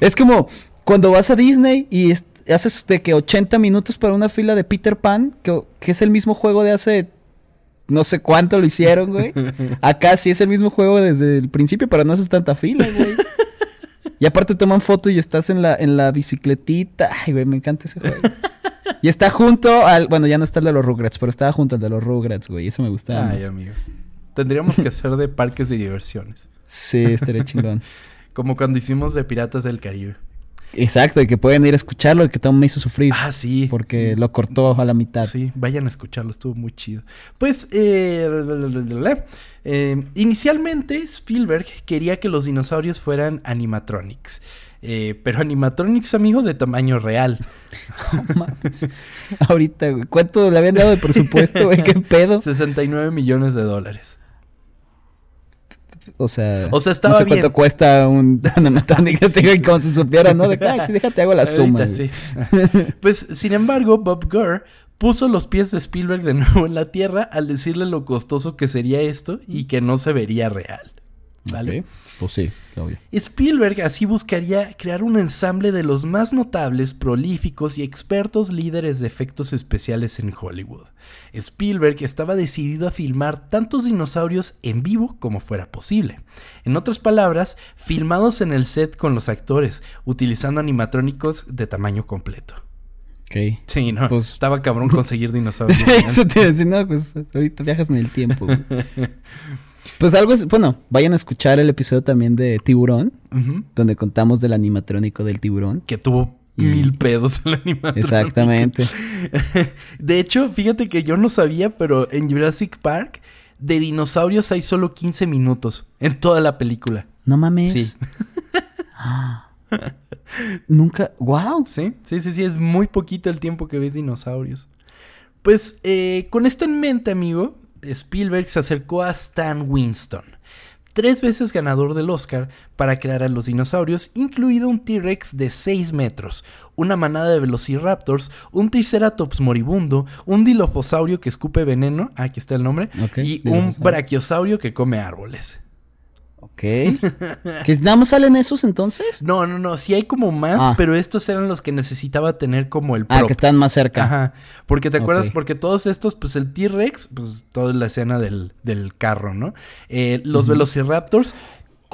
B: es como cuando vas a Disney y haces de que 80 minutos para una fila de Peter Pan, que, que es el mismo juego de hace no sé cuánto lo hicieron, güey. Acá sí es el mismo juego desde el principio, pero no haces tanta fila, güey. Y aparte toman foto y estás en la, en la bicicletita. Ay, güey, me encanta ese juego. Y está junto al. Bueno, ya no está el de los Rugrats, pero estaba junto al de los Rugrats, güey. Eso me gustaba.
A: Ay, amigo. Tendríamos que hacer de parques de diversiones.
B: Sí, estaría chingón.
A: Como cuando hicimos de Piratas del Caribe.
B: Exacto, y que pueden ir a escucharlo y que Tom me hizo sufrir.
A: Ah, sí.
B: Porque lo cortó a la mitad.
A: Sí, vayan a escucharlo, estuvo muy chido. Pues, eh, eh, inicialmente Spielberg quería que los dinosaurios fueran animatronics. Eh, pero animatronics, amigo, de tamaño real.
B: Ahorita, güey. ¿Cuánto le habían dado de presupuesto, güey? ¿Qué pedo?
A: 69 millones de dólares.
B: O sea,
A: o sea estaba
B: no sé cuánto cuesta un animatronic sí. como si supiera, ¿no? De sí, déjate, hago la suma. Sí.
A: pues, sin embargo, Bob Gurr puso los pies de Spielberg de nuevo en la tierra al decirle lo costoso que sería esto y que no se vería real. ¿Vale?
B: Pues sí, obvio.
A: Spielberg así buscaría crear un ensamble de los más notables, prolíficos y expertos líderes de efectos especiales en Hollywood. Spielberg estaba decidido a filmar tantos dinosaurios en vivo como fuera posible. En otras palabras, filmados en el set con los actores, utilizando animatrónicos de tamaño completo.
B: Ok.
A: Sí, no. Pues, estaba cabrón conseguir dinosaurios.
B: sí, eso te decía, no, pues ahorita viajas en el tiempo. Pues algo es, bueno, vayan a escuchar el episodio también de Tiburón, donde contamos del animatrónico del tiburón.
A: Que tuvo
B: Y-
A: mil pedos en la animación.
B: Exactamente.
A: De hecho, fíjate que yo no sabía, pero en Jurassic Park, de dinosaurios hay solo 15 minutos en toda la película.
B: No mames.
A: Sí.
B: Nunca. ¡Wow!
A: Sí, sí, sí, sí, es muy poquito el tiempo que ves dinosaurios. Pues eh, con esto en mente, amigo, Spielberg se acercó a Stan Winston, tres veces ganador del Oscar, para crear a los dinosaurios, incluido un T-Rex de 6 metros, una manada de velociraptors, un Triceratops moribundo, un Dilophosaurio que escupe veneno, ah, aquí está el nombre, y un. Brachiosaurio que come árboles.
B: Ok. ¿Que nada más salen esos entonces?
A: No, no, no, sí hay como más,
B: Ah.
A: pero estos eran los que necesitaba tener como el
B: Ah,
A: prop.
B: que están más cerca.
A: Ajá. Porque te acuerdas, porque todos estos, pues el T-Rex, pues toda la escena del, del carro, ¿no? Eh, los Velociraptors.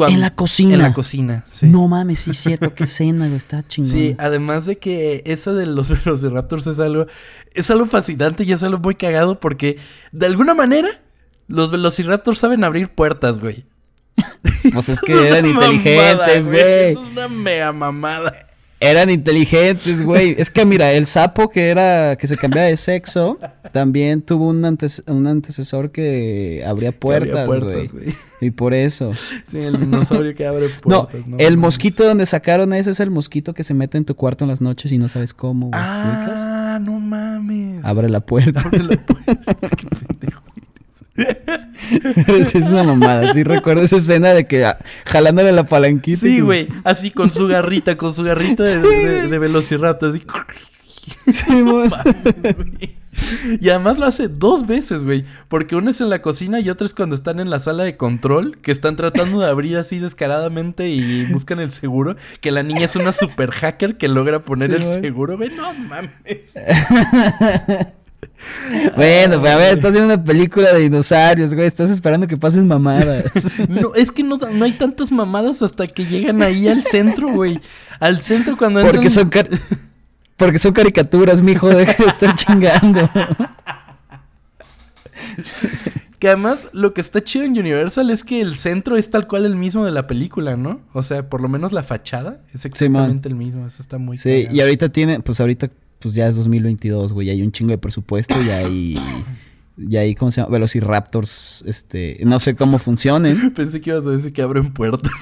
B: En la cocina.
A: En la cocina, sí.
B: No mames, sí, cierto. Qué escena, güey. Está chingón.
A: Sí, además de que eso de los Velociraptors es algo, es algo fascinante y es algo muy cagado porque de alguna manera los Velociraptors saben abrir puertas, güey.
B: Pues es que eran inteligentes, güey.
A: Es una mega mamada.
B: Eran inteligentes, güey. Es que mira, el sapo que era que se cambiaba de sexo también tuvo un, antes- un antecesor que abría puertas,
A: güey.
B: Y por eso.
A: Sí, el dinosaurio que abre
B: No,
A: puertas.
B: el
A: mames.
B: mosquito donde sacaron ese es el mosquito que se mete en tu cuarto en las noches y no sabes cómo.
A: Ah, no mames.
B: Abre la puerta.
A: Abre la puerta. Qué pendejo.
B: Es una mamada. Sí recuerdo esa escena de que ah, jalándole la palanquita.
A: Sí, güey. Así con su garrita, con su garrita de,
B: Sí.
A: de- de Velociraptor. así.
B: Sí.
A: Y además lo hace dos veces, güey. Porque una es en la cocina y otra es cuando están en la sala de control, que están tratando de abrir así descaradamente y buscan el seguro. Que la niña es una super hacker que logra poner
B: Sí,
A: el seguro, güey. No mames.
B: Bueno, pero a ver, estás haciendo una película de dinosaurios, güey. Estás esperando que pasen mamadas.
A: No, es que no, no hay tantas mamadas hasta que llegan ahí al centro, güey. Al centro cuando entran.
B: Porque son car- Porque son caricaturas, mijo, deja de estar chingando.
A: Que además lo que está chido en Universal es que el centro es tal cual el mismo de la película, ¿no? O sea, por lo menos la fachada es exactamente el mismo. Eso está muy
B: Sí,
A: cagado.
B: y ahorita tiene, pues ahorita, pues ya es 2022, güey. Hay un chingo de presupuesto y hay. Y hay, ¿cómo se llama? Velociraptors, este. No sé cómo funcionen.
A: Pensé que ibas a decir que abren puertas.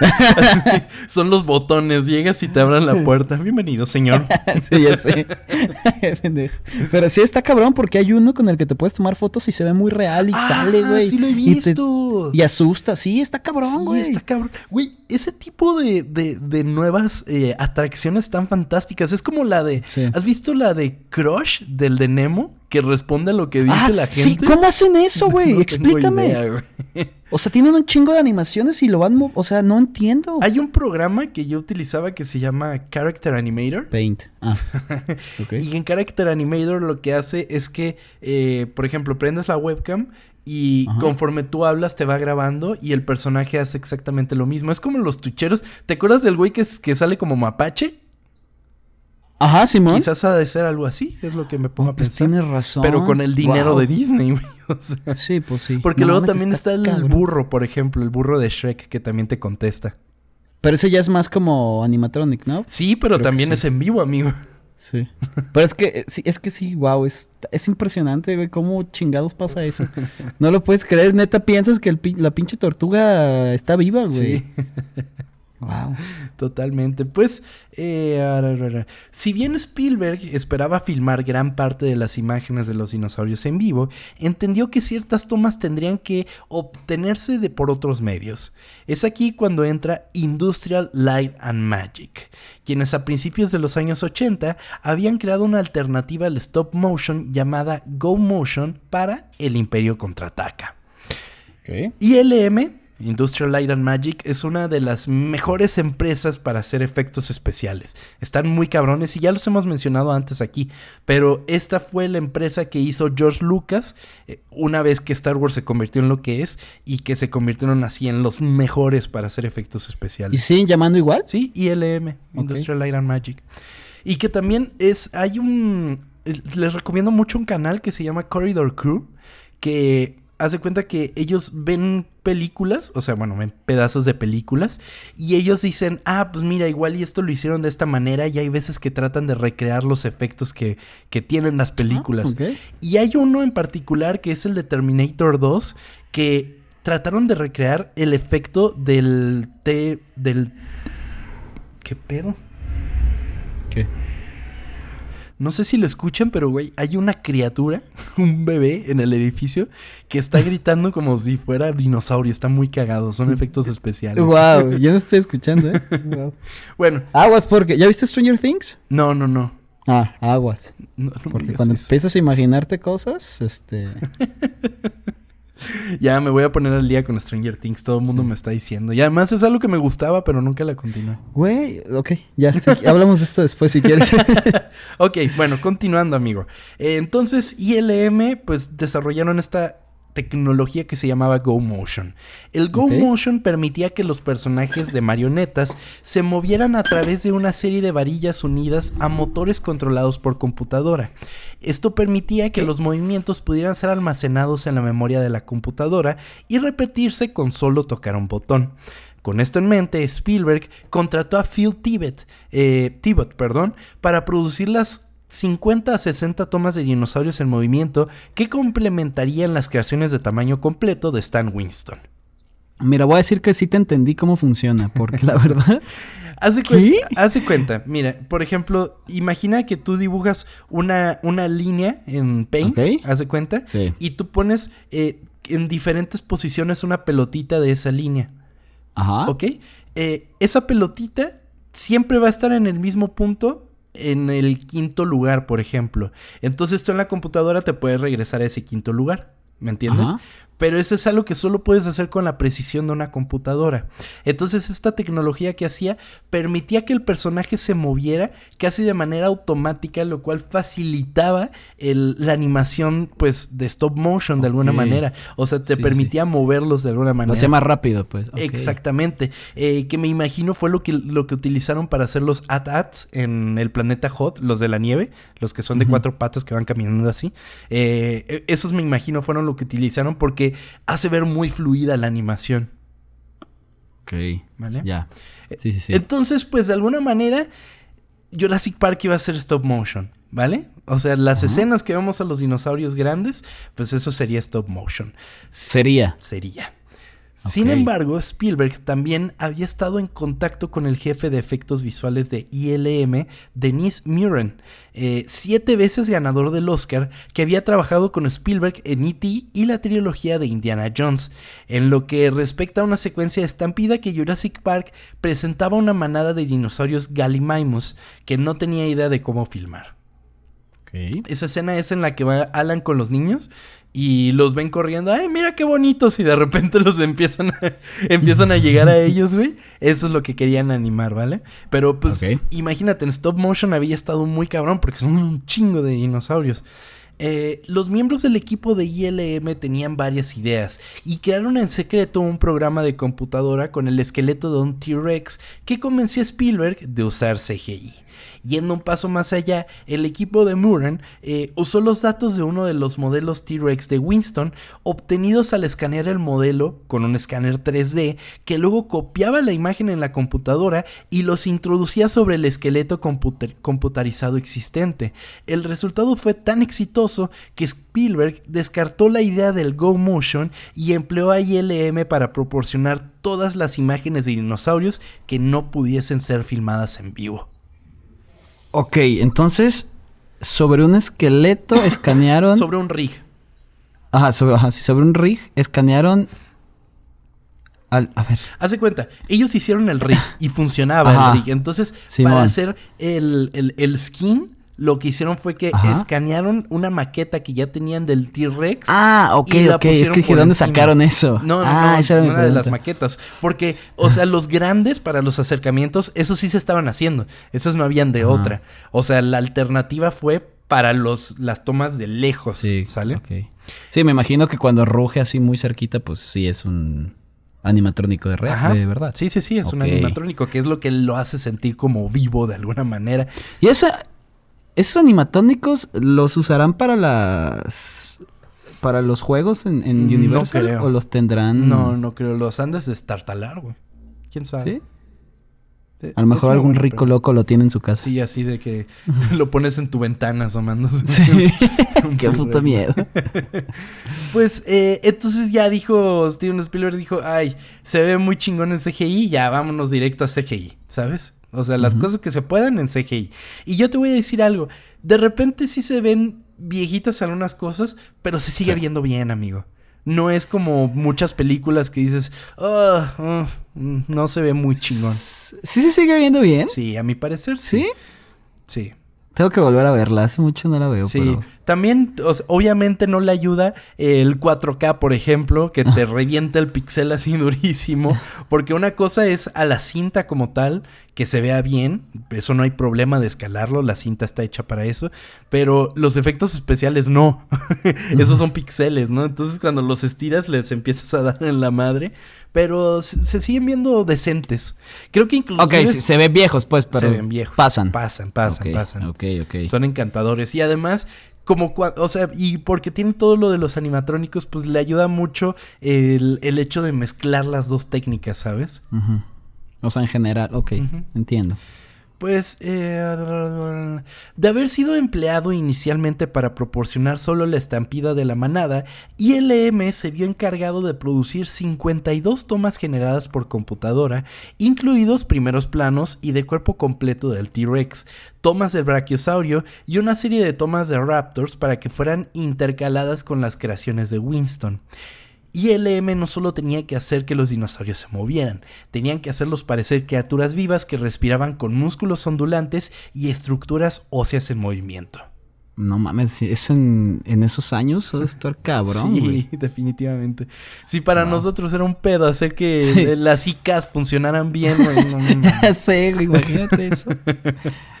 A: Así, Son los botones. Llegas y te abran la puerta. Bienvenido, señor.
B: sí, ya sé. Pero sí está cabrón porque hay uno con el que te puedes tomar fotos y se ve muy real y sale,
A: Ah,
B: güey.
A: sí lo he
B: Y te-
A: visto.
B: Y, asusta, sí, está cabrón,
A: Sí,
B: güey.
A: está cabrón. Güey, ese tipo de, de- de nuevas eh, atracciones tan fantásticas. Es como la de.
B: Sí.
A: ¿Has visto la de Crush del de Nemo? Que responde a lo que dice
B: Ah,
A: la
B: sí,
A: gente.
B: ¿cómo hacen eso, güey?
A: No
B: Explícame.
A: idea, güey.
B: O sea, tienen un chingo de animaciones y lo van, o sea, no entiendo.
A: Hay un programa que yo utilizaba que se llama Character Animator.
B: Paint. Ah.
A: Y en Character Animator lo que hace es que, eh, por ejemplo, prendes la webcam y
B: Ajá.
A: conforme tú hablas te va grabando y el personaje hace exactamente lo mismo. Es como los tucheros. ¿Te acuerdas del güey que, es- que sale como mapache?
B: Ajá, Simón.
A: Quizás ha de ser algo así, es lo que me pongo a
B: Pues
A: pensar.
B: tienes razón.
A: Pero con el dinero
B: Wow.
A: de Disney, güey. o sea.
B: Sí, pues sí.
A: Porque
B: No
A: luego también está, el
B: cabrón.
A: burro, por ejemplo, el burro de Shrek que también te contesta.
B: Pero ese ya es más como animatronic, ¿no?
A: Sí, pero
B: Creo
A: también
B: sí.
A: es en vivo, amigo.
B: Sí. Pero es que, sí, es que sí, wow, es, es impresionante, güey, cómo chingados pasa eso. No lo puedes creer, neta, piensas que el la pinche tortuga está viva, güey.
A: Sí.
B: Wow.
A: Totalmente. Pues, eh, ara, ara, ara. si bien Spielberg esperaba filmar gran parte de las imágenes de los dinosaurios en vivo, entendió que ciertas tomas tendrían que obtenerse de por otros medios. Es aquí cuando entra Industrial Light and Magic, quienes a principios de los años 80 habían creado una alternativa al stop motion llamada Go Motion para El Imperio contraataca.
B: Ok.
A: ILM, Industrial Light and Magic, es una de las mejores empresas para hacer efectos especiales. Están muy cabrones y ya los hemos mencionado antes aquí, pero esta fue la empresa que hizo George Lucas eh, una vez que Star Wars se convirtió en lo que es y que se convirtieron así en los mejores para hacer efectos
B: ¿Y
A: especiales.
B: siguen llamando igual?
A: Sí, ILM, Industrial Light and Magic. Y que también es, hay un, eh, les recomiendo mucho un canal que se llama Corridor Crew, que haz de cuenta que ellos ven películas, o sea, bueno, ven pedazos de películas, y ellos dicen, ah, pues mira, igual y esto lo hicieron de esta manera, y hay veces que tratan de recrear los efectos que, que tienen las películas.
B: Ah.
A: Y hay uno en particular que es el de Terminator 2, que trataron de recrear el efecto del T, del... ¿Qué pedo?
B: ¿Qué?
A: No sé si lo escuchan, pero güey, hay una criatura, un bebé en el edificio que está gritando como si fuera dinosaurio. Está muy cagado, son efectos especiales.
B: Wow, yo no estoy escuchando, ¿eh? Guau.
A: Bueno,
B: Aguas porque... ¿Ya viste Stranger Things?
A: no, no, no.
B: Ah, aguas.
A: No, no me
B: Porque cuando
A: eso.
B: empiezas a imaginarte cosas, este...
A: Ya me voy a poner al día con Stranger Things, todo el mundo me está diciendo. Y además es algo que me gustaba, pero nunca la continué.
B: Güey, ok, ya, sí, hablamos de esto después si quieres.
A: Ok, bueno, continuando, amigo. Eh, entonces, ILM, pues desarrollaron esta tecnología que se llamaba Go Motion. El Go. Motion permitía que los personajes de marionetas se movieran a través de una serie de varillas unidas a motores controlados por computadora. Esto permitía que los movimientos pudieran ser almacenados en la memoria de la computadora y repetirse con solo tocar un botón. Con esto en mente, Spielberg contrató a Phil Tibbett, eh, perdón, para producir las 50 a 60 tomas de dinosaurios en movimiento que complementarían las creaciones de tamaño completo de Stan Winston.
B: Mira, voy a decir que sí te entendí cómo funciona, porque la verdad...
A: Hace, cuen- hace cuenta, mira, por ejemplo, imagina que tú dibujas una, una línea en Paint,
B: Ok.
A: hace cuenta,
B: Sí.
A: y tú pones eh, en diferentes posiciones una pelotita de esa línea.
B: Ajá.
A: ¿Ok? Eh, esa pelotita siempre va a estar en el mismo punto en el quinto lugar, por ejemplo. Entonces tú en la computadora te puedes regresar a ese quinto lugar. ¿Me entiendes? Pero eso es algo que solo puedes hacer con la precisión de una computadora. Entonces esta tecnología que hacía permitía que el personaje se moviera casi de manera automática, lo cual facilitaba el- la animación pues de stop motion de alguna manera. O sea, te
B: Sí, sí.
A: permitía moverlos de alguna
B: Lo
A: manera.
B: hacía más rápido, pues.
A: Exactamente. Eh, que me imagino fue lo que, lo que utilizaron para hacer los AT-ATs en el planeta Hot, los de la nieve, los que son de cuatro patas que van caminando así. Eh, eh, esos me imagino fueron lo que utilizaron porque hace ver muy fluida la animación.
B: Ok.
A: ¿Vale?
B: Ya. Sí, sí, sí.
A: Entonces, pues de alguna manera, Jurassic Park iba a ser stop motion, ¿vale? O sea, las escenas que vemos a los dinosaurios grandes, pues eso sería stop motion.
B: Sería.
A: Sería. Sin embargo, Spielberg también había estado en contacto con el jefe de efectos visuales de ILM, Denis Muren, eh, siete veces ganador del Oscar, que había trabajado con Spielberg en E.T. y la trilogía de Indiana Jones. En lo que respecta a una secuencia estampida que Jurassic Park presentaba una manada de dinosaurios Gallimimus que no tenía idea de cómo filmar. Esa escena es en la que va Alan con los niños y los ven corriendo. Ay, mira qué bonitos. Y de repente los empiezan a, empiezan a llegar a ellos, güey. Eso es lo que querían animar, ¿vale? Pero pues imagínate, en stop motion había estado muy cabrón porque son un chingo de dinosaurios. Eh, los miembros del equipo de ILM tenían varias ideas y crearon en secreto un programa de computadora con el esqueleto de un T-Rex que convenció a Spielberg de usar CGI. Yendo un paso más allá, el equipo de Muran eh, usó los datos de uno de los modelos T-Rex de Winston obtenidos al escanear el modelo con un escáner 3D que luego copiaba la imagen en la computadora y los introducía sobre el esqueleto computarizado existente. El resultado fue tan exitoso que Spielberg descartó la idea del Go Motion y empleó a ILM para proporcionar todas las imágenes de dinosaurios que no pudiesen ser filmadas en vivo.
B: Ok, entonces, sobre un esqueleto escanearon.
A: Sobre un rig.
B: Ajá, sobre, ajá, sí, sobre un rig escanearon. Al, a ver.
A: Hace cuenta, ellos hicieron el rig y funcionaba
B: Ajá.
A: el rig. Entonces,
B: Simón.
A: para hacer el, el- el skin, lo que hicieron fue que
B: Ajá.
A: escanearon una maqueta que ya tenían del T-Rex.
B: Ah, ok,
A: y la
B: ok. Es que dije, ¿dónde
A: encima.
B: sacaron eso?
A: No, no,
B: ah,
A: no,
B: esa era
A: una de las maquetas. Porque, o sea, los grandes para los acercamientos, esos sí se estaban haciendo. Esos no habían de otra. O sea, la alternativa fue para los, las tomas de lejos.
B: Sí,
A: ¿Sale?
B: Sí, me imagino que cuando ruge así muy cerquita, pues sí es un animatrónico de,
A: Ajá.
B: de verdad.
A: Sí, sí, sí, es un animatrónico, que es lo que lo hace sentir como vivo de alguna manera.
B: Y esa, esos animatrónicos los usarán para las para los juegos en, en Universal? ¿O los tendrán?
A: No, no creo. Los han de destartalar, güey. ¿Quién sabe? ¿Sí?
B: A lo mejor algún rico loco lo tiene en su casa.
A: Sí, así de que lo pones en tu ventana asomándose.
B: Sí. Qué puto miedo.
A: pues eh, entonces ya dijo Steven Spielberg, dijo, ay, se ve muy chingón en CGI, ya vámonos directo a CGI, ¿sabes? O sea, las cosas que se puedan en CGI. Y yo te voy a decir algo, de repente sí se ven viejitas algunas cosas, pero se sigue viendo bien, amigo. No es como muchas películas que dices, oh, no se ve muy chingón.
B: ¿Sí se sigue viendo bien?
A: Sí, a mi parecer sí. ¿Sí? Sí.
B: Tengo que volver a verla, hace mucho no la veo.
A: Sí, también obviamente no le ayuda el 4K, por ejemplo, que te revienta el pixel así durísimo, porque una cosa es a la cinta como tal, que se vea bien, eso no hay problema de escalarlo, la cinta está hecha para eso, pero los efectos especiales no, esos son pixeles, ¿no? Entonces cuando los estiras les empiezas a dar en la madre, pero se, siguen viendo decentes. Creo que incluso...
B: Ok, se ven viejos pues, pero... Se ven viejos. Pasan.
A: Pasan, pasan, pasan.
B: Ok, ok.
A: Son encantadores y además como o sea, y porque tiene todo lo de los animatrónicos, pues le ayuda mucho el, hecho de mezclar las dos técnicas, ¿sabes?
B: O sea, en general, ok, entiendo.
A: Pues, eh, de haber sido empleado inicialmente para proporcionar solo la estampida de la manada, ILM se vio encargado de producir 52 tomas generadas por computadora, incluidos primeros planos y de cuerpo completo del T-Rex, tomas del brachiosaurio y una serie de tomas de Raptors para que fueran intercaladas con las creaciones de Winston. Y LM no solo tenía que hacer que los dinosaurios se movieran, tenían que hacerlos parecer criaturas vivas que respiraban con músculos ondulantes y estructuras óseas en movimiento.
B: No mames, eso en, esos años debe estar cabrón.
A: Sí, definitivamente. Si para nosotros era un pedo hacer que las ICAs funcionaran bien,
B: güey. sí, imagínate eso.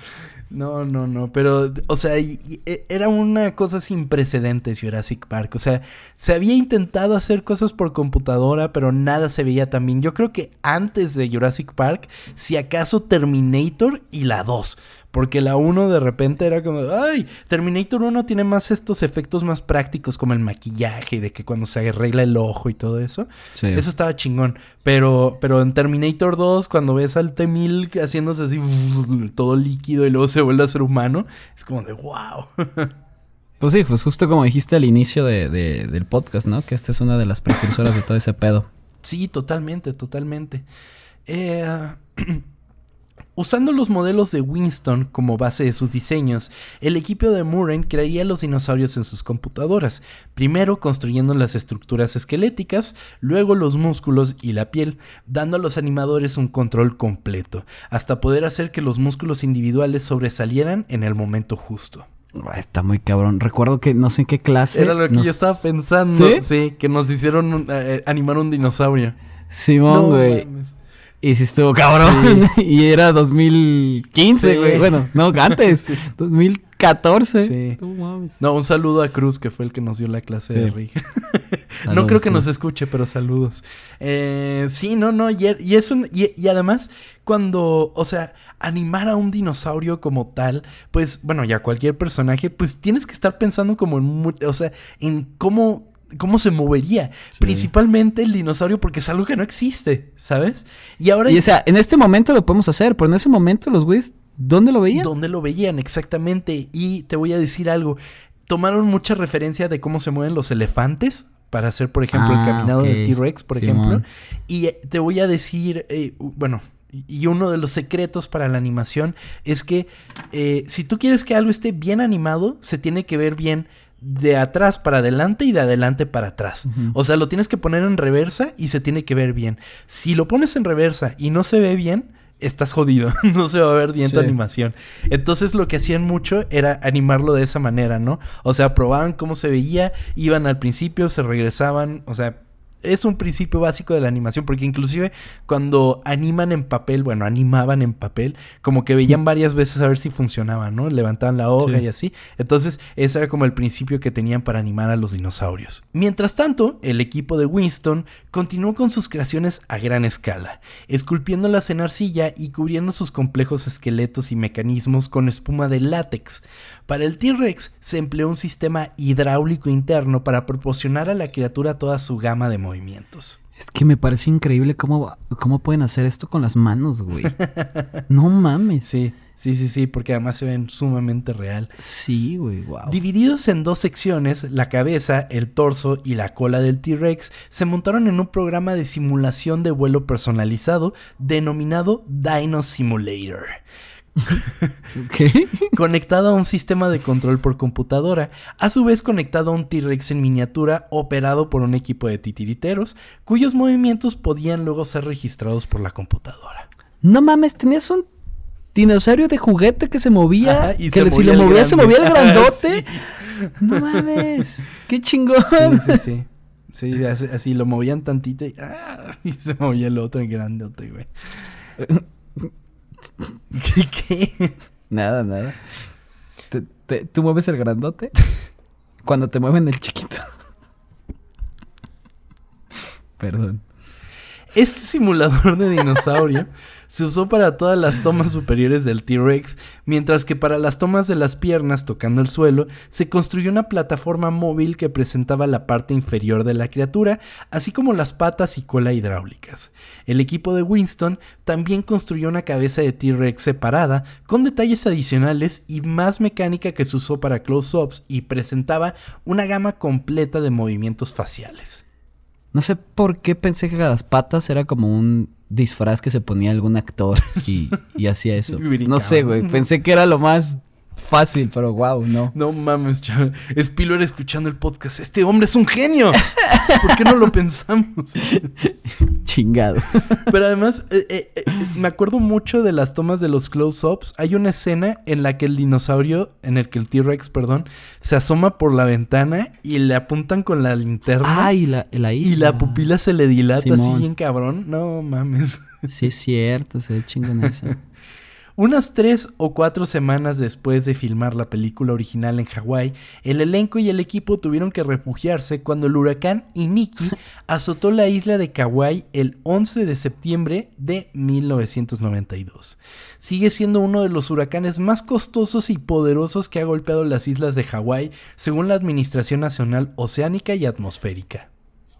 A: No, no, no, pero, o sea, e, era una cosa sin precedentes Jurassic Park. O sea, se había intentado hacer cosas por computadora, pero nada se veía tan bien. Yo creo que antes de Jurassic Park, si acaso Terminator y la 2. Porque la 1 de repente era como, ay, Terminator 1 tiene más estos efectos más prácticos como el maquillaje y de que cuando se arregla el ojo y todo eso. Eso estaba chingón. Pero, pero en Terminator 2, cuando ves al T-1000 haciéndose así todo líquido y luego se vuelve a ser humano, es como de wow.
B: Pues sí, pues justo como dijiste al inicio de, del podcast, ¿no? Que esta es una de las precursoras de todo ese pedo.
A: Sí, totalmente, totalmente. Eh, Usando los modelos de Winston como base de sus diseños, el equipo de Murren crearía los dinosaurios en sus computadoras, primero construyendo las estructuras esqueléticas, luego los músculos y la piel, dando a los animadores un control completo, hasta poder hacer que los músculos individuales sobresalieran en el momento justo.
B: Está muy cabrón. Recuerdo que no sé en qué clase.
A: Era lo que yo estaba pensando. ¿Sí? que nos hicieron eh, animar un dinosaurio.
B: Simón, güey. Y sí estuvo cabrón. y era 2015, güey. Bueno, no, antes. 2014. Sí.
A: No, un saludo a Cruz, que fue el que nos dio la clase de Rick. no creo que nos escuche, pero saludos. Eh, sí, no, no. Y, y eso, y, además, cuando, o sea, animar a un dinosaurio como tal, pues, bueno, ya cualquier personaje, pues tienes que estar pensando como en, o sea, en cómo cómo se movería. Principalmente el dinosaurio, porque es algo que no existe, ¿sabes?
B: Y ahora. Y o sea, en este momento lo podemos hacer, pero en ese momento los güeyes, ¿dónde lo veían?
A: ¿Dónde lo veían? Exactamente. Y te voy a decir algo. Tomaron mucha referencia de cómo se mueven los elefantes para hacer, por ejemplo, el ah, caminado del T-Rex, por ejemplo. Y eh, te voy a decir, eh, bueno, y uno de los secretos para la animación es que eh, si tú quieres que algo esté bien animado, se tiene que ver bien de atrás para adelante y de adelante para atrás. O sea, lo tienes que poner en reversa y se tiene que ver bien. Si lo pones en reversa y no se ve bien, estás jodido. no se va a ver bien tu animación. Entonces lo que hacían mucho era animarlo de esa manera, ¿no? O sea, probaban cómo se veía, iban al principio, se regresaban, o sea, es un principio básico de la animación, porque inclusive cuando animan en papel, bueno, animaban en papel, como que veían varias veces a ver si funcionaba, ¿no? Levantaban la hoja y así. Entonces, ese era como el principio que tenían para animar a los dinosaurios. Mientras tanto, el equipo de Winston continuó con sus creaciones a gran escala, esculpiéndolas en arcilla y cubriendo sus complejos esqueletos y mecanismos con espuma de látex. Para el T-Rex se empleó un sistema hidráulico interno para proporcionar a la criatura toda su gama de movimientos.
B: Es que me parece increíble cómo, cómo pueden hacer esto con las manos, güey. no mames.
A: Sí, sí, sí, sí, porque además se ven sumamente real.
B: Sí, güey, wow.
A: Divididos en dos secciones, la cabeza, el torso y la cola del T-Rex se montaron en un programa de simulación de vuelo personalizado denominado Dino Simulator.
B: ¿Qué?
A: conectado a un sistema de control por computadora, a su vez conectado a un T-Rex en miniatura operado por un equipo de titiriteros, cuyos movimientos podían luego ser registrados por la computadora.
B: No mames, tenías un dinosaurio de juguete que se movía,
A: Ajá, y
B: que
A: se
B: si
A: movía
B: lo movía se movía el grandote.
A: Sí.
B: No mames, qué chingón.
A: Sí, sí, sí. Sí, así, así lo movían tantito y, ¡ah! y se movía el otro en grandote, güey. ¿Qué? qué?
B: Nada, nada. Te- te- ¿Tú mueves el grandote? Cuando te mueven el chiquito. Perdón.
A: Este simulador de dinosaurio se usó para todas las tomas superiores del T-Rex, mientras que para las tomas de las piernas tocando el suelo se construyó una plataforma móvil que presentaba la parte inferior de la criatura, así como las patas y cola hidráulicas. El equipo de Winston también construyó una cabeza de T-Rex separada, con detalles adicionales y más mecánica que se usó para close-ups y presentaba una gama completa de movimientos faciales.
B: No sé por qué pensé que las patas era como un disfraz que se ponía algún actor y, y hacía eso. No sé, güey. Pensé que era lo más fácil, pero wow, no.
A: No mames, chaval. Spiller escuchando el podcast. Este hombre es un genio. ¿Por qué no lo pensamos?
B: Chingado.
A: Pero además, eh, eh, eh, me acuerdo mucho de las tomas de los close-ups. Hay una escena en la que el dinosaurio, en el que el T-Rex, perdón, se asoma por la ventana y le apuntan con la linterna.
B: Ah, y la, la
A: y la pupila se le dilata así bien cabrón. No mames.
B: Sí, es cierto, se ve chingón eso.
A: Unas tres o cuatro semanas después de filmar la película original en Hawái, el elenco y el equipo tuvieron que refugiarse cuando el huracán Iniki azotó la isla de Kauai el 11 de septiembre de 1992. Sigue siendo uno de los huracanes más costosos y poderosos que ha golpeado las islas de Hawái, según la Administración Nacional Oceánica y Atmosférica.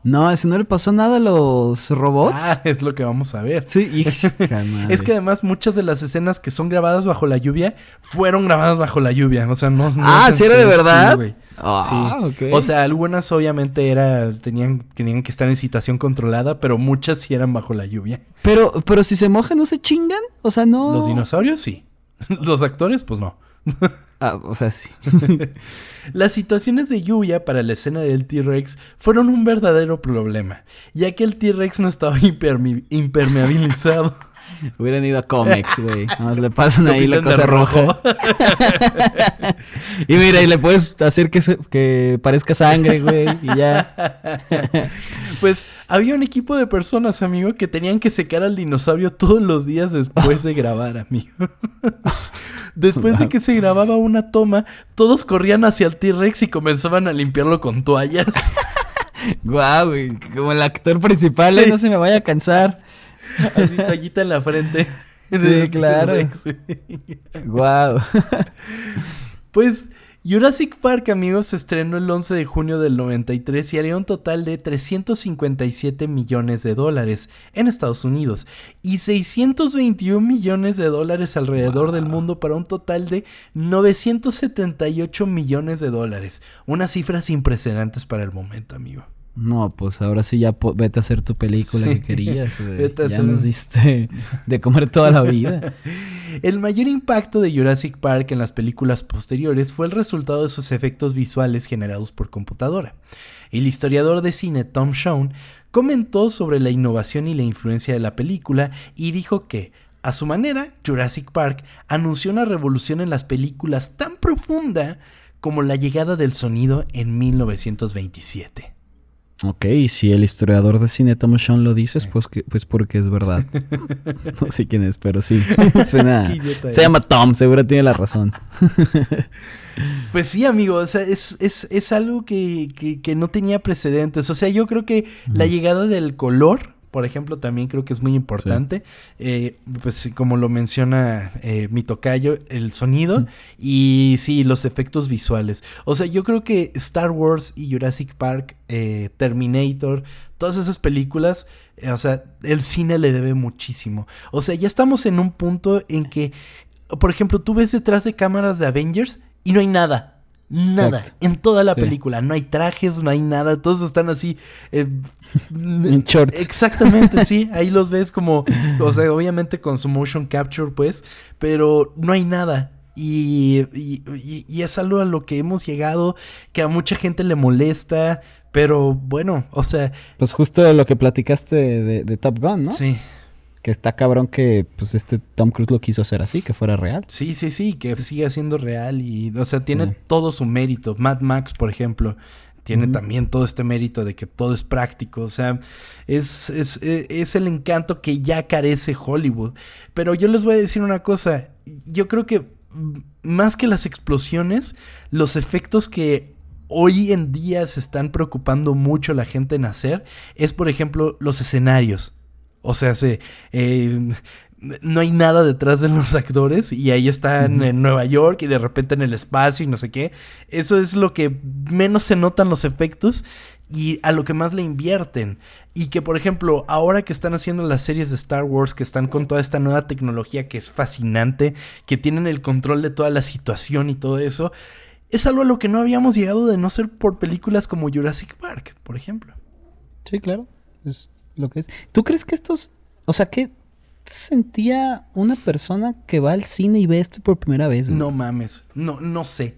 B: No, ese no le pasó nada a los robots.
A: Ah, es lo que vamos a ver.
B: Sí.
A: Es que además muchas de las escenas que son grabadas bajo la lluvia fueron grabadas bajo la lluvia. O sea, no, no
B: Ah, ¿sí era de verdad?
A: Sí.
B: Ah,
A: Sí. O sea, algunas obviamente era, tenían, tenían que estar en situación controlada, pero muchas sí eran bajo la lluvia.
B: Pero, pero si se mojan, ¿no se chingan? O sea, no.
A: Los dinosaurios sí. Los actores, pues no.
B: Ah, o sea, sí.
A: Las situaciones de lluvia para la escena del T-Rex fueron un verdadero problema, ya que el T-Rex no estaba impermeabilizado.
B: Hubieran ido a cómics, güey. Le pasan ahí la cosa roja. y mira, y le puedes hacer que, se- que parezca sangre, güey. Y ya.
A: Pues había un equipo de personas, amigo, que tenían que secar al dinosaurio todos los días después de grabar, amigo. Después de que se grababa una toma, todos corrían hacia el T-Rex y comenzaban a limpiarlo con toallas.
B: Guau. Como el actor principal, ¿eh?
A: Sí.
B: no se me vaya a cansar.
A: Así toallita en la frente.
B: Sí, claro. Guau.
A: Pues Jurassic Park, amigos, se estrenó el 11 de junio del 93 y haría un total de 357 millones de dólares en Estados Unidos y 621 millones de dólares alrededor del mundo para un total de 978 millones de dólares. Una cifra sin precedentes para el momento, amigo.
B: No, pues ahora sí ya vete a hacer tu película
A: Sí.
B: que querías.
A: Vete a
B: Ya
A: hacer
B: nos diste de comer toda la vida.
A: El mayor impacto de Jurassic Park en las películas posteriores fue el resultado de sus efectos visuales generados por computadora. El historiador de cine Tom Shawn comentó sobre la innovación y la influencia de la película y dijo que, a su manera, Jurassic Park anunció una revolución en las películas tan profunda como la llegada del sonido en 1927.
B: Ok, y si el historiador de cine Tom Sean lo dices, pues, que, pues porque es verdad. no sé quién es, pero sí. Suena, se llama Tom, seguro tiene la razón.
A: pues sí, amigo, o sea, es, es, es algo que, que, no tenía precedentes. O sea, yo creo que la llegada del color por ejemplo, también creo que es muy importante. Eh, pues como lo menciona eh, mi tocayo, el sonido y sí, los efectos visuales. O sea, yo creo que Star Wars y Jurassic Park, eh, Terminator, todas esas películas, o sea, el cine le debe muchísimo. O sea, ya estamos en un punto en que, por ejemplo, tú ves detrás de cámaras de Avengers y no hay nada. Nada. En toda la película. No hay trajes, no hay nada. Todos están así. Eh,
B: en shorts.
A: Exactamente, sí. Ahí los ves como. O sea, obviamente con su motion capture, pues. Pero no hay nada. Y, y, es algo a lo que hemos llegado que a mucha gente le molesta. Pero bueno, o sea.
B: Pues justo lo que platicaste de, de Top Gun, ¿no?
A: Sí
B: que está cabrón que pues este Tom Cruise lo quiso hacer así, que fuera real.
A: Sí, sí, sí, que siga siendo real y, o sea, tiene todo su mérito. Mad Max, por ejemplo, tiene también todo este mérito de que todo es práctico, o sea, es, es, e, es, el encanto que ya carece Hollywood. Pero yo les voy a decir una cosa, yo creo que más que las explosiones, los efectos que hoy en día se están preocupando mucho la gente en hacer es, por ejemplo, los escenarios. O sea, se, eh, no hay nada detrás de los actores y ahí están en Nueva York y de repente en el espacio y no sé qué. Eso es lo que menos se notan los efectos y a lo que más le invierten. Y que, por ejemplo, ahora que están haciendo las series de Star Wars, que están con toda esta nueva tecnología que es fascinante, que tienen el control de toda la situación y todo eso, es algo a lo que no habíamos llegado de no ser por películas como Jurassic Park, por ejemplo.
B: Sí, claro. Es lo que es. ¿Tú crees que estos, o sea, qué sentía una persona que va al cine y ve esto por primera vez?
A: No mames, no, no sé,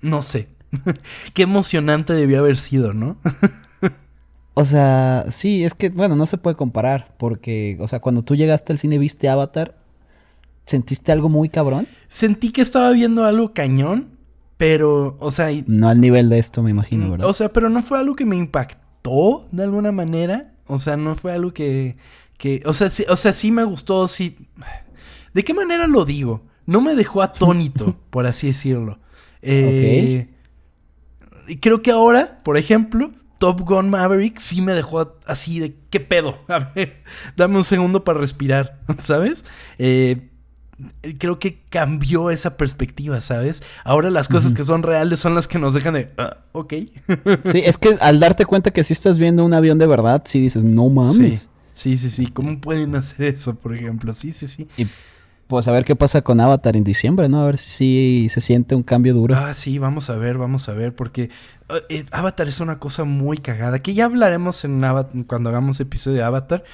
A: no sé. qué emocionante debió haber sido, ¿no?
B: o sea, sí, es que, bueno, no se puede comparar, porque, o sea, cuando tú llegaste al cine y viste Avatar, ¿sentiste algo muy cabrón?
A: Sentí que estaba viendo algo cañón, pero, o sea...
B: No al nivel de esto, me imagino, mm, ¿verdad?
A: O sea, pero no fue algo que me impactó de alguna manera. O sea, no fue algo que. que o, sea, sí, o sea, sí me gustó, sí. ¿De qué manera lo digo? No me dejó atónito, por así decirlo. Eh, Y creo que ahora, por ejemplo, Top Gun Maverick sí me dejó así de qué pedo. A ver, dame un segundo para respirar, ¿sabes? Eh, creo que cambió esa perspectiva, ¿sabes? Ahora las cosas que son reales son las que nos dejan de, ah, ok.
B: sí, es que al darte cuenta que si estás viendo un avión de verdad, sí dices, no mames.
A: Sí, sí, sí, ¿Cómo pueden hacer eso, por ejemplo? Sí, sí, sí.
B: Y pues a ver qué pasa con Avatar en diciembre, ¿no? A ver si, se siente un cambio duro.
A: Ah, sí, vamos a ver, vamos a ver, porque Avatar es una cosa muy cagada, que ya hablaremos en Avatar, cuando hagamos episodio de Avatar.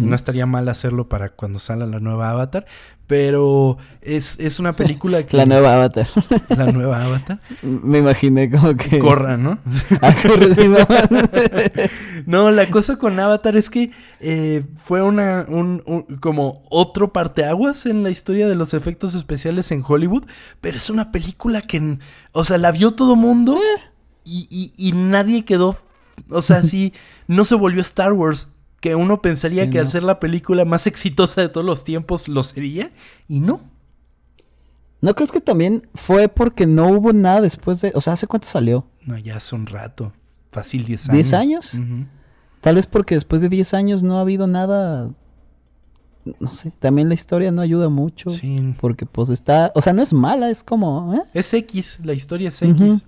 A: No estaría mal hacerlo para cuando salga la nueva Avatar, pero es, es una película que...
B: la nueva Avatar.
A: La nueva Avatar.
B: Me imaginé como que...
A: Corra, ¿no?
B: Ah,
A: no, la cosa con Avatar es que eh, fue una, un, como otro parteaguas en la historia de los efectos especiales en Hollywood, pero es una película que, o sea, la vio todo mundo eh. Y, y, y nadie quedó, o sea, sí, no se volvió Star Wars que uno pensaría que al ser la película más exitosa de todos los tiempos lo sería, y no.
B: ¿No crees que también fue porque no hubo nada después de... O sea, ¿hace cuánto salió?
A: No, ya hace un rato. Fácil 10 años.
B: ¿10 años? Tal vez porque después de 10 años no ha habido nada... No sé, también la historia no ayuda mucho. Sí. Porque pues está... O sea, no es mala, es como... ¿eh?
A: Es X, la historia es X.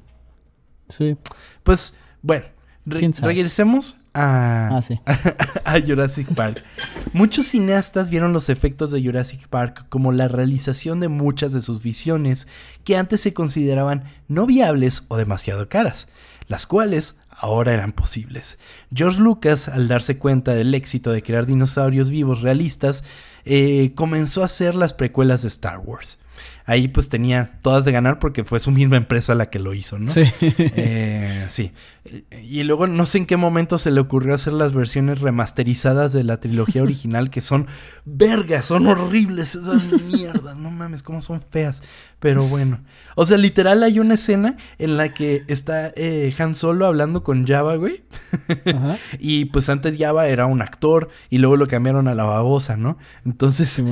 B: Sí.
A: Pues, bueno, regresemos
B: Ah,
A: a, Jurassic Park. Muchos cineastas vieron los efectos de Jurassic Park como la realización de muchas de sus visiones que antes se consideraban no viables o demasiado caras, las cuales ahora eran posibles. George Lucas, al darse cuenta del éxito de crear dinosaurios vivos realistas, eh, comenzó a hacer las precuelas de Star Wars ahí pues tenía todas de ganar porque fue su misma empresa la que lo hizo, ¿no?
B: Sí.
A: Eh, sí. Y luego no sé en qué momento se le ocurrió hacer las versiones remasterizadas de la trilogía original que son vergas, son horribles esas mierdas, no mames, cómo son feas. Pero bueno. O sea, literal hay una escena en la que está eh, Han Solo hablando con Java, güey. y pues antes Java era un actor y luego lo cambiaron a la babosa, ¿no? Entonces,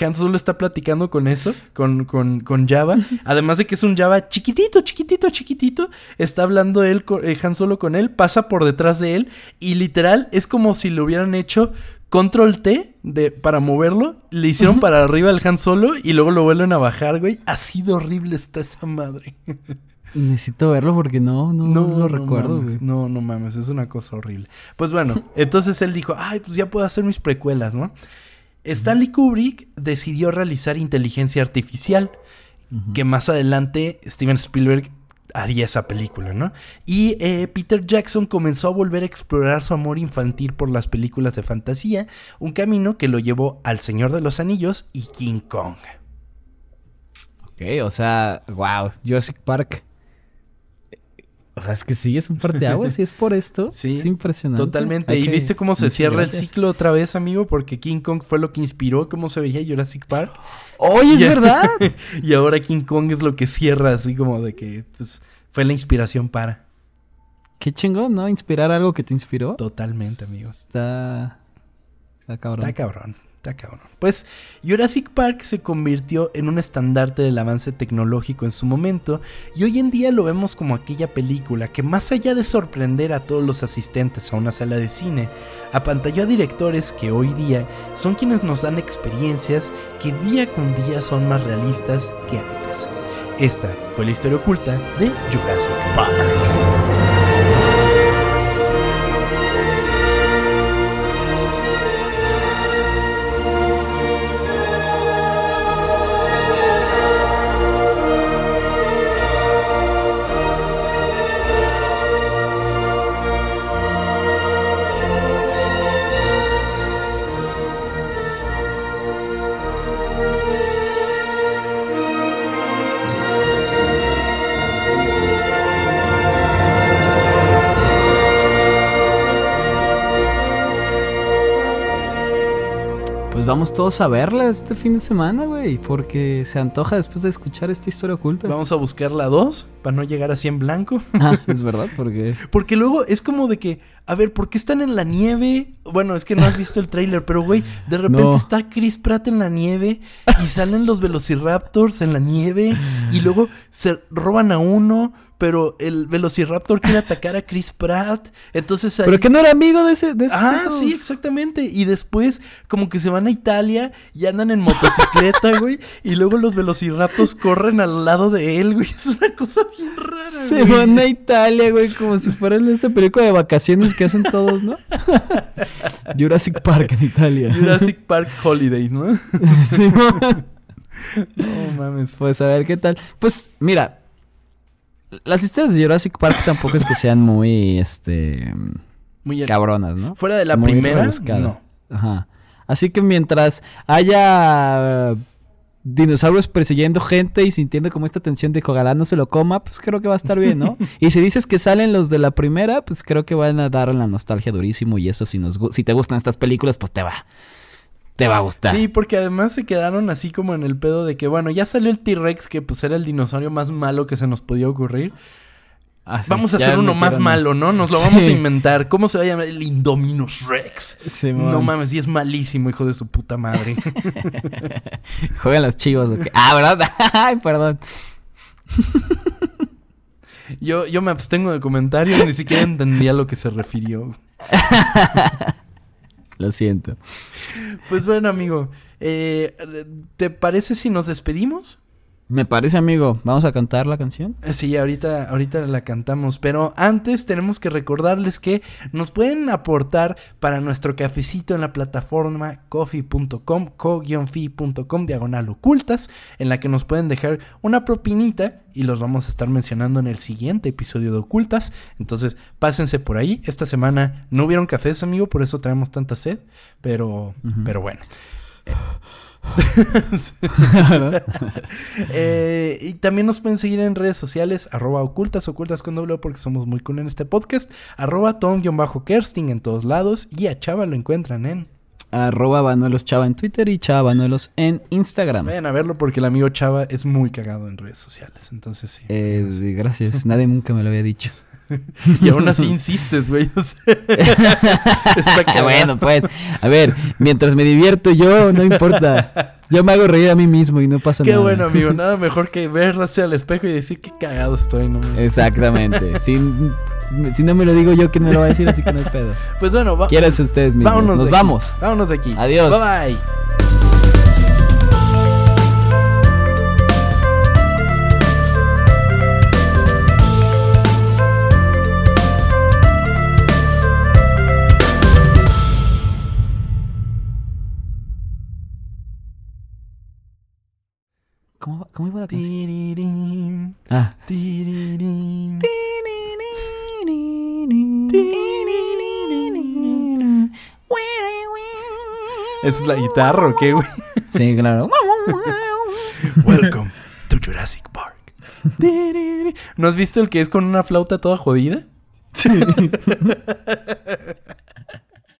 A: Han Solo está platicando con eso, con, con, con, Java. Además de que es un Java chiquitito, chiquitito, chiquitito. Está hablando él, eh, Han Solo con él, pasa por detrás de él y literal es como si lo hubieran hecho Control T de, para moverlo, le hicieron para arriba al Han Solo y luego lo vuelven a bajar, güey. Así de horrible está esa madre.
B: Necesito verlo porque no, no, no lo recuerdo,
A: güey. No, no mames, es una cosa horrible. Pues bueno, entonces él dijo, ay, pues ya puedo hacer mis precuelas, ¿no? Stanley Kubrick decidió realizar inteligencia artificial, que más adelante Steven Spielberg haría esa película, ¿no? Y eh, Peter Jackson comenzó a volver a explorar su amor infantil por las películas de fantasía, un camino que lo llevó al Señor de los Anillos y King Kong.
B: Ok, o sea, wow, Jurassic Park. O sea, es que sí, es un par de aguas y es por esto. Sí. Es impresionante.
A: Totalmente. ¿Y viste cómo se cierra el ciclo otra vez, amigo? Porque King Kong fue lo que inspiró cómo se veía Jurassic Park.
B: ¡Oye, es verdad!
A: y ahora King Kong es lo que cierra, así como de que, pues, fue la inspiración para.
B: Qué chingón, ¿no? Inspirar algo que te inspiró.
A: Totalmente, amigo.
B: Está. Está cabrón.
A: Está cabrón. Pues Jurassic Park se convirtió en un estandarte del avance tecnológico en su momento y hoy en día lo vemos como aquella película que más allá de sorprender a todos los asistentes a una sala de cine, apantalló a directores que hoy día son quienes nos dan experiencias que día con día son más realistas que antes. Esta fue la historia oculta de Jurassic Park.
B: Vamos todos a verla este fin de semana, güey, porque se antoja después de escuchar esta historia oculta.
A: Vamos a buscar la 2 para no llegar así en blanco.
B: Ah, es verdad, porque
A: Porque luego es como de que, a ver, ¿por qué están en la nieve? Bueno, es que no has visto el tráiler, pero güey, de repente está Chris Pratt en la nieve y salen los Velociraptors en la nieve y luego se roban a uno, pero el Velociraptor quiere atacar a Chris Pratt. Entonces
B: Pero que no era amigo de ese. De
A: ah, sí, exactamente. Y después, como que se van a Italia y andan en motocicleta, güey. Y luego los Velociraptors corren al lado de él, güey. Es una cosa bien rara,
B: Se van a Italia, güey, como si fueran esta película de vacaciones que hacen todos, ¿no? Jurassic Park en Italia.
A: Jurassic Park Holiday, ¿no? sí,
B: no mames. Pues a ver qué tal. Pues mira, las historias de Jurassic Park tampoco es que sean muy, este... Muy cabronas, ¿no?
A: Fuera de la primera, no.
B: Ajá. Así que mientras haya dinosaurios persiguiendo gente y sintiendo como esta tensión de que ojalá no se lo coma, pues creo que va a estar bien, ¿no? y si dices que salen los de la primera, pues creo que van a dar la nostalgia durísimo y eso si nos si te gustan estas películas, pues te va te va a gustar.
A: Sí, porque además se quedaron así como en el pedo de que, bueno, ya salió el T-Rex, que pues era el dinosaurio más malo que se nos podía ocurrir. Ah, vamos a hacer uno más malo, ¿no? Nos lo vamos a inventar. ¿Cómo se va a llamar? El Indominus Rex. no mames, y es malísimo, hijo de su puta madre.
B: Juegan las chivas, ¿o qué? Ah, ¿verdad? Ay, perdón.
A: yo, yo me abstengo de comentarios, ni siquiera entendía a lo que se refirió.
B: Lo siento.
A: Pues bueno, amigo. Eh, ¿Te parece si nos despedimos?
B: Me parece, amigo. ¿Vamos a cantar la canción?
A: Eh, sí, ahorita, ahorita la cantamos. Pero antes tenemos que recordarles que nos pueden aportar para nuestro cafecito en la plataforma coffee.com, co-fi.com, diagonal ocultas, en la que nos pueden dejar una propinita y los vamos a estar mencionando en el siguiente episodio de Ocultas. Entonces, pásense por ahí. Esta semana no hubieron cafés, amigo, por eso traemos tanta sed. Pero, pero bueno. Eh, y también nos pueden seguir en redes sociales, arroba ocultas, ocultas con doble porque somos muy cool en este podcast, arroba tom-kersting en todos lados y a Chava lo encuentran en...
B: Arroba Banuelos Chava en Twitter y Chava Banuelos en Instagram.
A: Vayan a verlo porque el amigo Chava es muy cagado en redes sociales. Entonces sí.
B: Eh, gracias. Nadie nunca me lo había dicho.
A: y aún así insistes, güey. O sea, está cagado.
B: bueno, pues, a ver, mientras me divierto yo, no importa. Yo me hago reír a mí mismo y no pasa
A: Qué
B: nada.
A: bueno, amigo. Nada mejor que verse al espejo y decir qué cagado estoy, ¿no?
B: Exactamente. si, si no me lo digo yo, ¿quién me lo va a decir? Así que no hay pedo.
A: Pues bueno, va-
B: ustedes mismos.
A: vámonos.
B: Nos
A: de
B: vamos.
A: Vámonos de aquí.
B: Adiós.
A: Bye bye.
B: ¿Cómo, iba la canción? Ah.
A: tirirín. ¿Esa es la guitarra o qué, güey?
B: Sí, claro.
A: Welcome to Jurassic Park. ¿No has visto el que es con una flauta toda jodida?